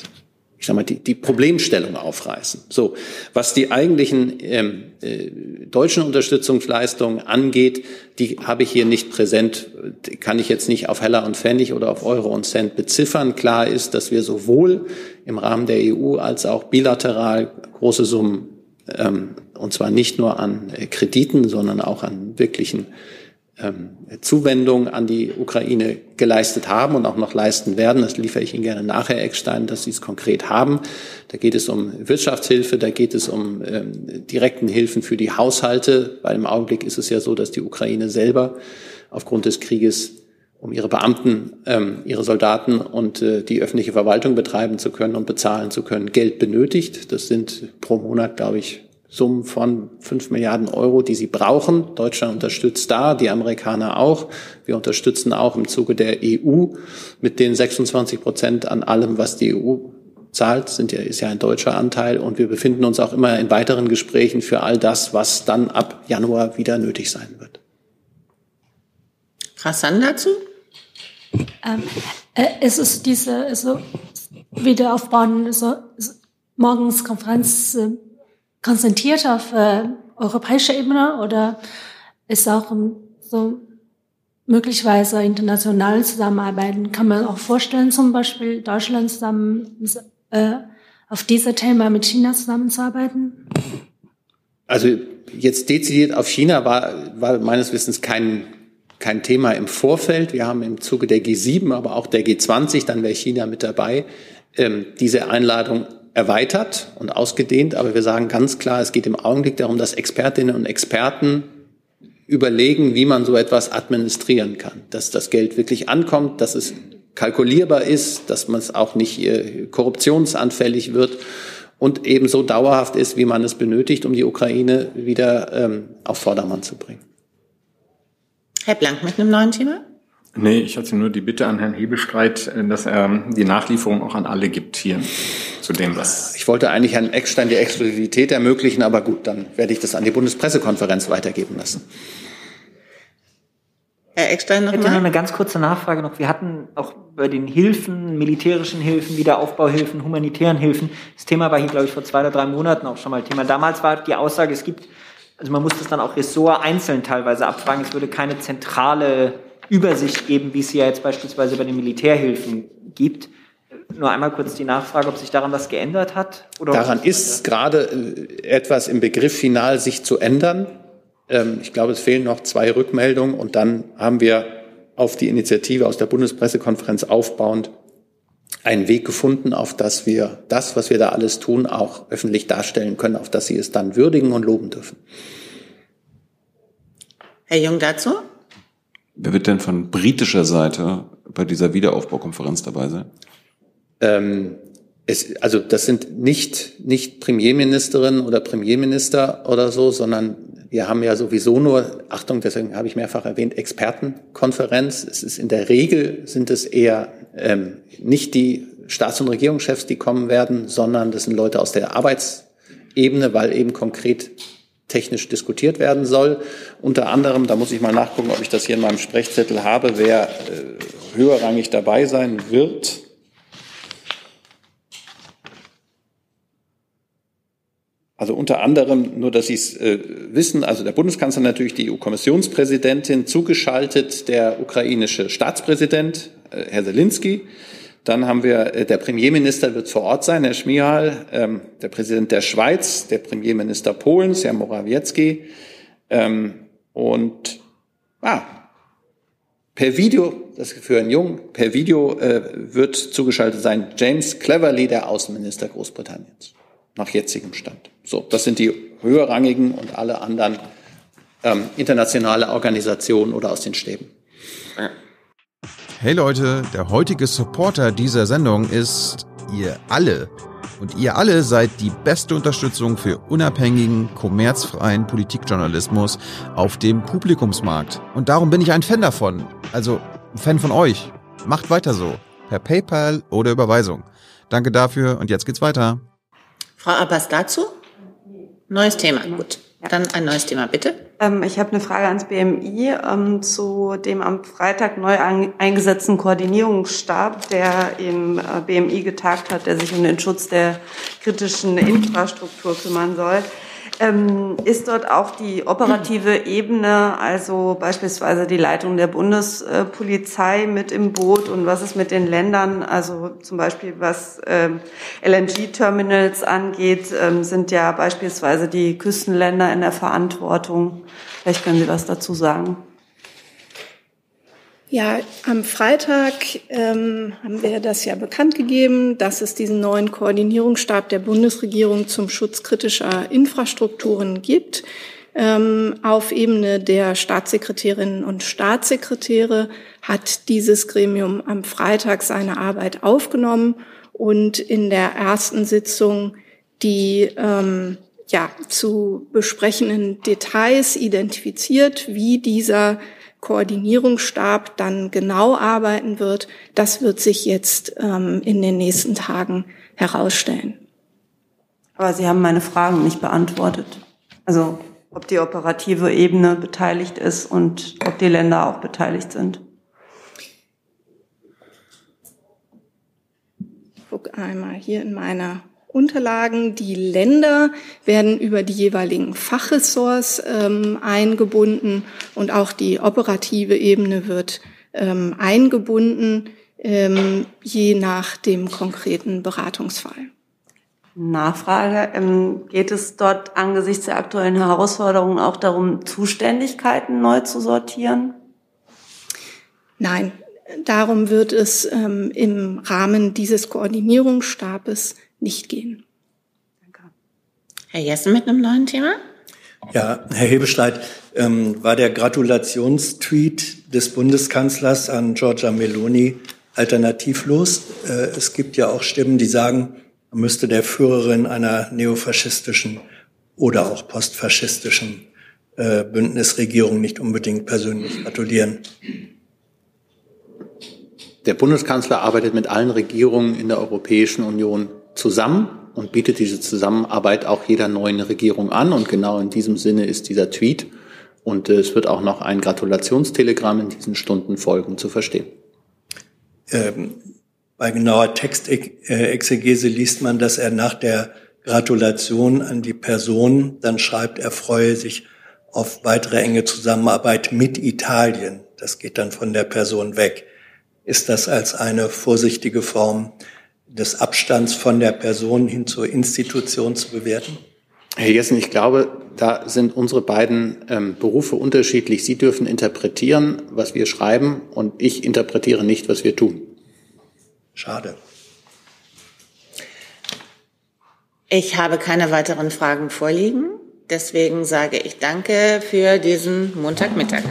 ich sag mal, die, die Problemstellung aufreißen. So, was die eigentlichen ähm, äh, deutschen Unterstützungsleistungen angeht, die habe ich hier nicht präsent, die kann ich jetzt nicht auf Heller und Pfennig oder auf Euro und Cent beziffern. Klar ist, dass wir sowohl im Rahmen der EU als auch bilateral große Summen, ähm, und zwar nicht nur an äh, Krediten, sondern auch an wirklichen ähm, Zuwendung an die Ukraine geleistet haben und auch noch leisten werden. Das liefere ich Ihnen gerne nachher, Eckstein, dass Sie es konkret haben. Da geht es um Wirtschaftshilfe, da geht es um ähm, direkten Hilfen für die Haushalte, weil im Augenblick ist es ja so, dass die Ukraine selber aufgrund des Krieges um ihre Beamten, ähm, ihre Soldaten und äh, die öffentliche Verwaltung betreiben zu können und bezahlen zu können, Geld benötigt. Das sind pro Monat, glaube ich, Summen von fünf Milliarden Euro, die sie brauchen. Deutschland unterstützt da, die Amerikaner auch. Wir unterstützen auch im Zuge der EU mit den 26 Prozent an allem, was die EU zahlt, sind ja, ist ja ein deutscher Anteil. Und wir befinden uns auch immer in weiteren Gesprächen für all das, was dann ab Januar wieder nötig sein wird. Hassan dazu? Ähm, äh, es ist diese also Wiederaufbauen, also morgens Konferenz äh, konzentriert auf äh, europäischer Ebene oder ist auch um, so möglicherweise international zusammenarbeiten? Kann man auch vorstellen, zum Beispiel Deutschland zusammen äh, auf diese Thema mit China zusammenzuarbeiten? Also jetzt dezidiert auf China war, war meines Wissens kein, kein Thema im Vorfeld. Wir haben im Zuge der G7, aber auch der G20, dann wäre China mit dabei, ähm, diese Einladung erweitert und ausgedehnt, aber wir sagen ganz klar, es geht im Augenblick darum, dass Expertinnen und Experten überlegen, wie man so etwas administrieren kann, dass das Geld wirklich ankommt, dass es kalkulierbar ist, dass man es auch nicht äh, korruptionsanfällig wird und eben so dauerhaft ist, wie man es benötigt, um die Ukraine wieder ähm, auf Vordermann zu bringen. Herr Blank mit einem neuen Thema? Nee, ich hatte nur die Bitte an Herrn Hebestreit, äh, dass er die Nachlieferung auch an alle gibt hier zu dem, was. Ich wollte eigentlich Herrn Eckstein die Exklusivität ermöglichen, aber gut, dann werde ich das an die Bundespressekonferenz weitergeben lassen. Herr Eckstein noch Ich hätte mal? noch eine ganz kurze Nachfrage noch. Wir hatten auch bei den Hilfen, militärischen Hilfen, Wiederaufbauhilfen, humanitären Hilfen, das Thema war hier, glaube ich, vor zwei oder drei Monaten auch schon mal Thema. Damals war die Aussage, es gibt, also man muss das dann auch Ressort einzeln teilweise abfragen, es würde keine zentrale Übersicht geben, wie es sie ja jetzt beispielsweise bei den Militärhilfen gibt. Nur einmal kurz die Nachfrage, ob sich daran was geändert hat? Oder Daran ist gerade äh, etwas im Begriff final sich zu ändern. Ähm, Ich glaube, es fehlen noch zwei Rückmeldungen und dann haben wir auf die Initiative aus der Bundespressekonferenz aufbauend einen Weg gefunden, auf das wir das, was wir da alles tun, auch öffentlich darstellen können, auf das Sie es dann würdigen und loben dürfen. Herr Jung dazu? Wer wird denn von britischer Seite bei dieser Wiederaufbaukonferenz dabei sein? Ähm, es, also das sind nicht, nicht Premierministerinnen oder Premierminister oder so, sondern wir haben ja sowieso nur, Achtung, deswegen habe ich mehrfach erwähnt, Expertenkonferenz. Es ist in der Regel sind es eher ähm, nicht die Staats- und Regierungschefs, die kommen werden, sondern das sind Leute aus der Arbeitsebene, weil eben konkret technisch diskutiert werden soll. Unter anderem, da muss ich mal nachgucken, ob ich das hier in meinem Sprechzettel habe, wer äh, höherrangig dabei sein wird. Also unter anderem, nur dass Sie es äh, wissen, also der Bundeskanzler natürlich die EU-Kommissionspräsidentin, zugeschaltet der ukrainische Staatspräsident, äh, Herr Zelensky. Dann haben wir, äh, der Premierminister wird vor Ort sein, Herr Schmihal, ähm, der Präsident der Schweiz, der Premierminister Polens, Herr Morawiecki. Ähm, und ah, per Video, das für einen Jungen, per Video äh, wird zugeschaltet sein James Cleverly, der Außenminister Großbritanniens, nach jetzigem Stand. So, das sind die höherrangigen und alle anderen ähm, internationale Organisationen oder aus den Stäben. Hey Leute, der heutige Supporter dieser Sendung ist ihr alle. Und ihr alle seid die beste Unterstützung für unabhängigen, kommerzfreien Politikjournalismus auf dem Publikumsmarkt. Und darum bin ich ein Fan davon. Also ein Fan von euch. Macht weiter so. Per PayPal oder Überweisung. Danke dafür und jetzt geht's weiter. Frau Abbas dazu? Neues Thema, gut. Dann ein neues Thema, bitte. Ähm, ich habe eine Frage ans BMI ähm, zu dem am Freitag neu an, eingesetzten Koordinierungsstab, der im äh, BMI getagt hat, der sich um den Schutz der kritischen Infrastruktur kümmern soll. Ähm, ist dort auch die operative Ebene, also beispielsweise die Leitung der Bundespolizei mit im Boot und was ist mit den Ländern, also zum Beispiel was ähm, LNG-Terminals angeht, ähm, sind ja beispielsweise die Küstenländer in der Verantwortung. Vielleicht können Sie was dazu sagen. Ja, am Freitag ähm, haben wir das ja bekannt gegeben, dass es diesen neuen Koordinierungsstab der Bundesregierung zum Schutz kritischer Infrastrukturen gibt. Ähm, auf Ebene der Staatssekretärinnen und Staatssekretäre hat dieses Gremium am Freitag seine Arbeit aufgenommen und in der ersten Sitzung die ähm, ja, zu besprechenden Details identifiziert, wie dieser Koordinierungsstab dann genau arbeiten wird, das wird sich jetzt ähm, in den nächsten Tagen herausstellen. Aber Sie haben meine Fragen nicht beantwortet. Also ob die operative Ebene beteiligt ist und ob die Länder auch beteiligt sind. Ich gucke einmal hier in meiner Unterlagen. Die Länder werden über die jeweiligen Fachressorts ähm, eingebunden und auch die operative Ebene wird ähm, eingebunden, ähm, je nach dem konkreten Beratungsfall. Nachfrage. Ähm, geht es dort angesichts der aktuellen Herausforderungen auch darum, Zuständigkeiten neu zu sortieren? Nein, darum wird es ähm, im Rahmen dieses Koordinierungsstabes nicht gehen. Danke. Herr Jessen mit einem neuen Thema? Ja, Herr Hebestreit, ähm, war der Gratulationstweet des Bundeskanzlers an Giorgia Meloni alternativlos? Äh, es gibt ja auch Stimmen, die sagen, man müsste der Führerin einer neofaschistischen oder auch postfaschistischen äh, Bündnisregierung nicht unbedingt persönlich gratulieren. Der Bundeskanzler arbeitet mit allen Regierungen in der Europäischen Union zusammen und bietet diese Zusammenarbeit auch jeder neuen Regierung an. Und genau in diesem Sinne ist dieser Tweet. Und äh, es wird auch noch ein Gratulationstelegramm in diesen Stunden folgen zu verstehen. Ähm, bei genauer Textexegese liest man, dass er nach der Gratulation an die Person dann schreibt, er freue sich auf weitere enge Zusammenarbeit mit Italien. Das geht dann von der Person weg. Ist das als eine vorsichtige Form des Abstands von der Person hin zur Institution zu bewerten? Herr Jessen, ich glaube, da sind unsere beiden ähm, Berufe unterschiedlich. Sie dürfen interpretieren, was wir schreiben, und ich interpretiere nicht, was wir tun. Schade. Ich habe keine weiteren Fragen vorliegen. Deswegen sage ich danke für diesen Montagmittag.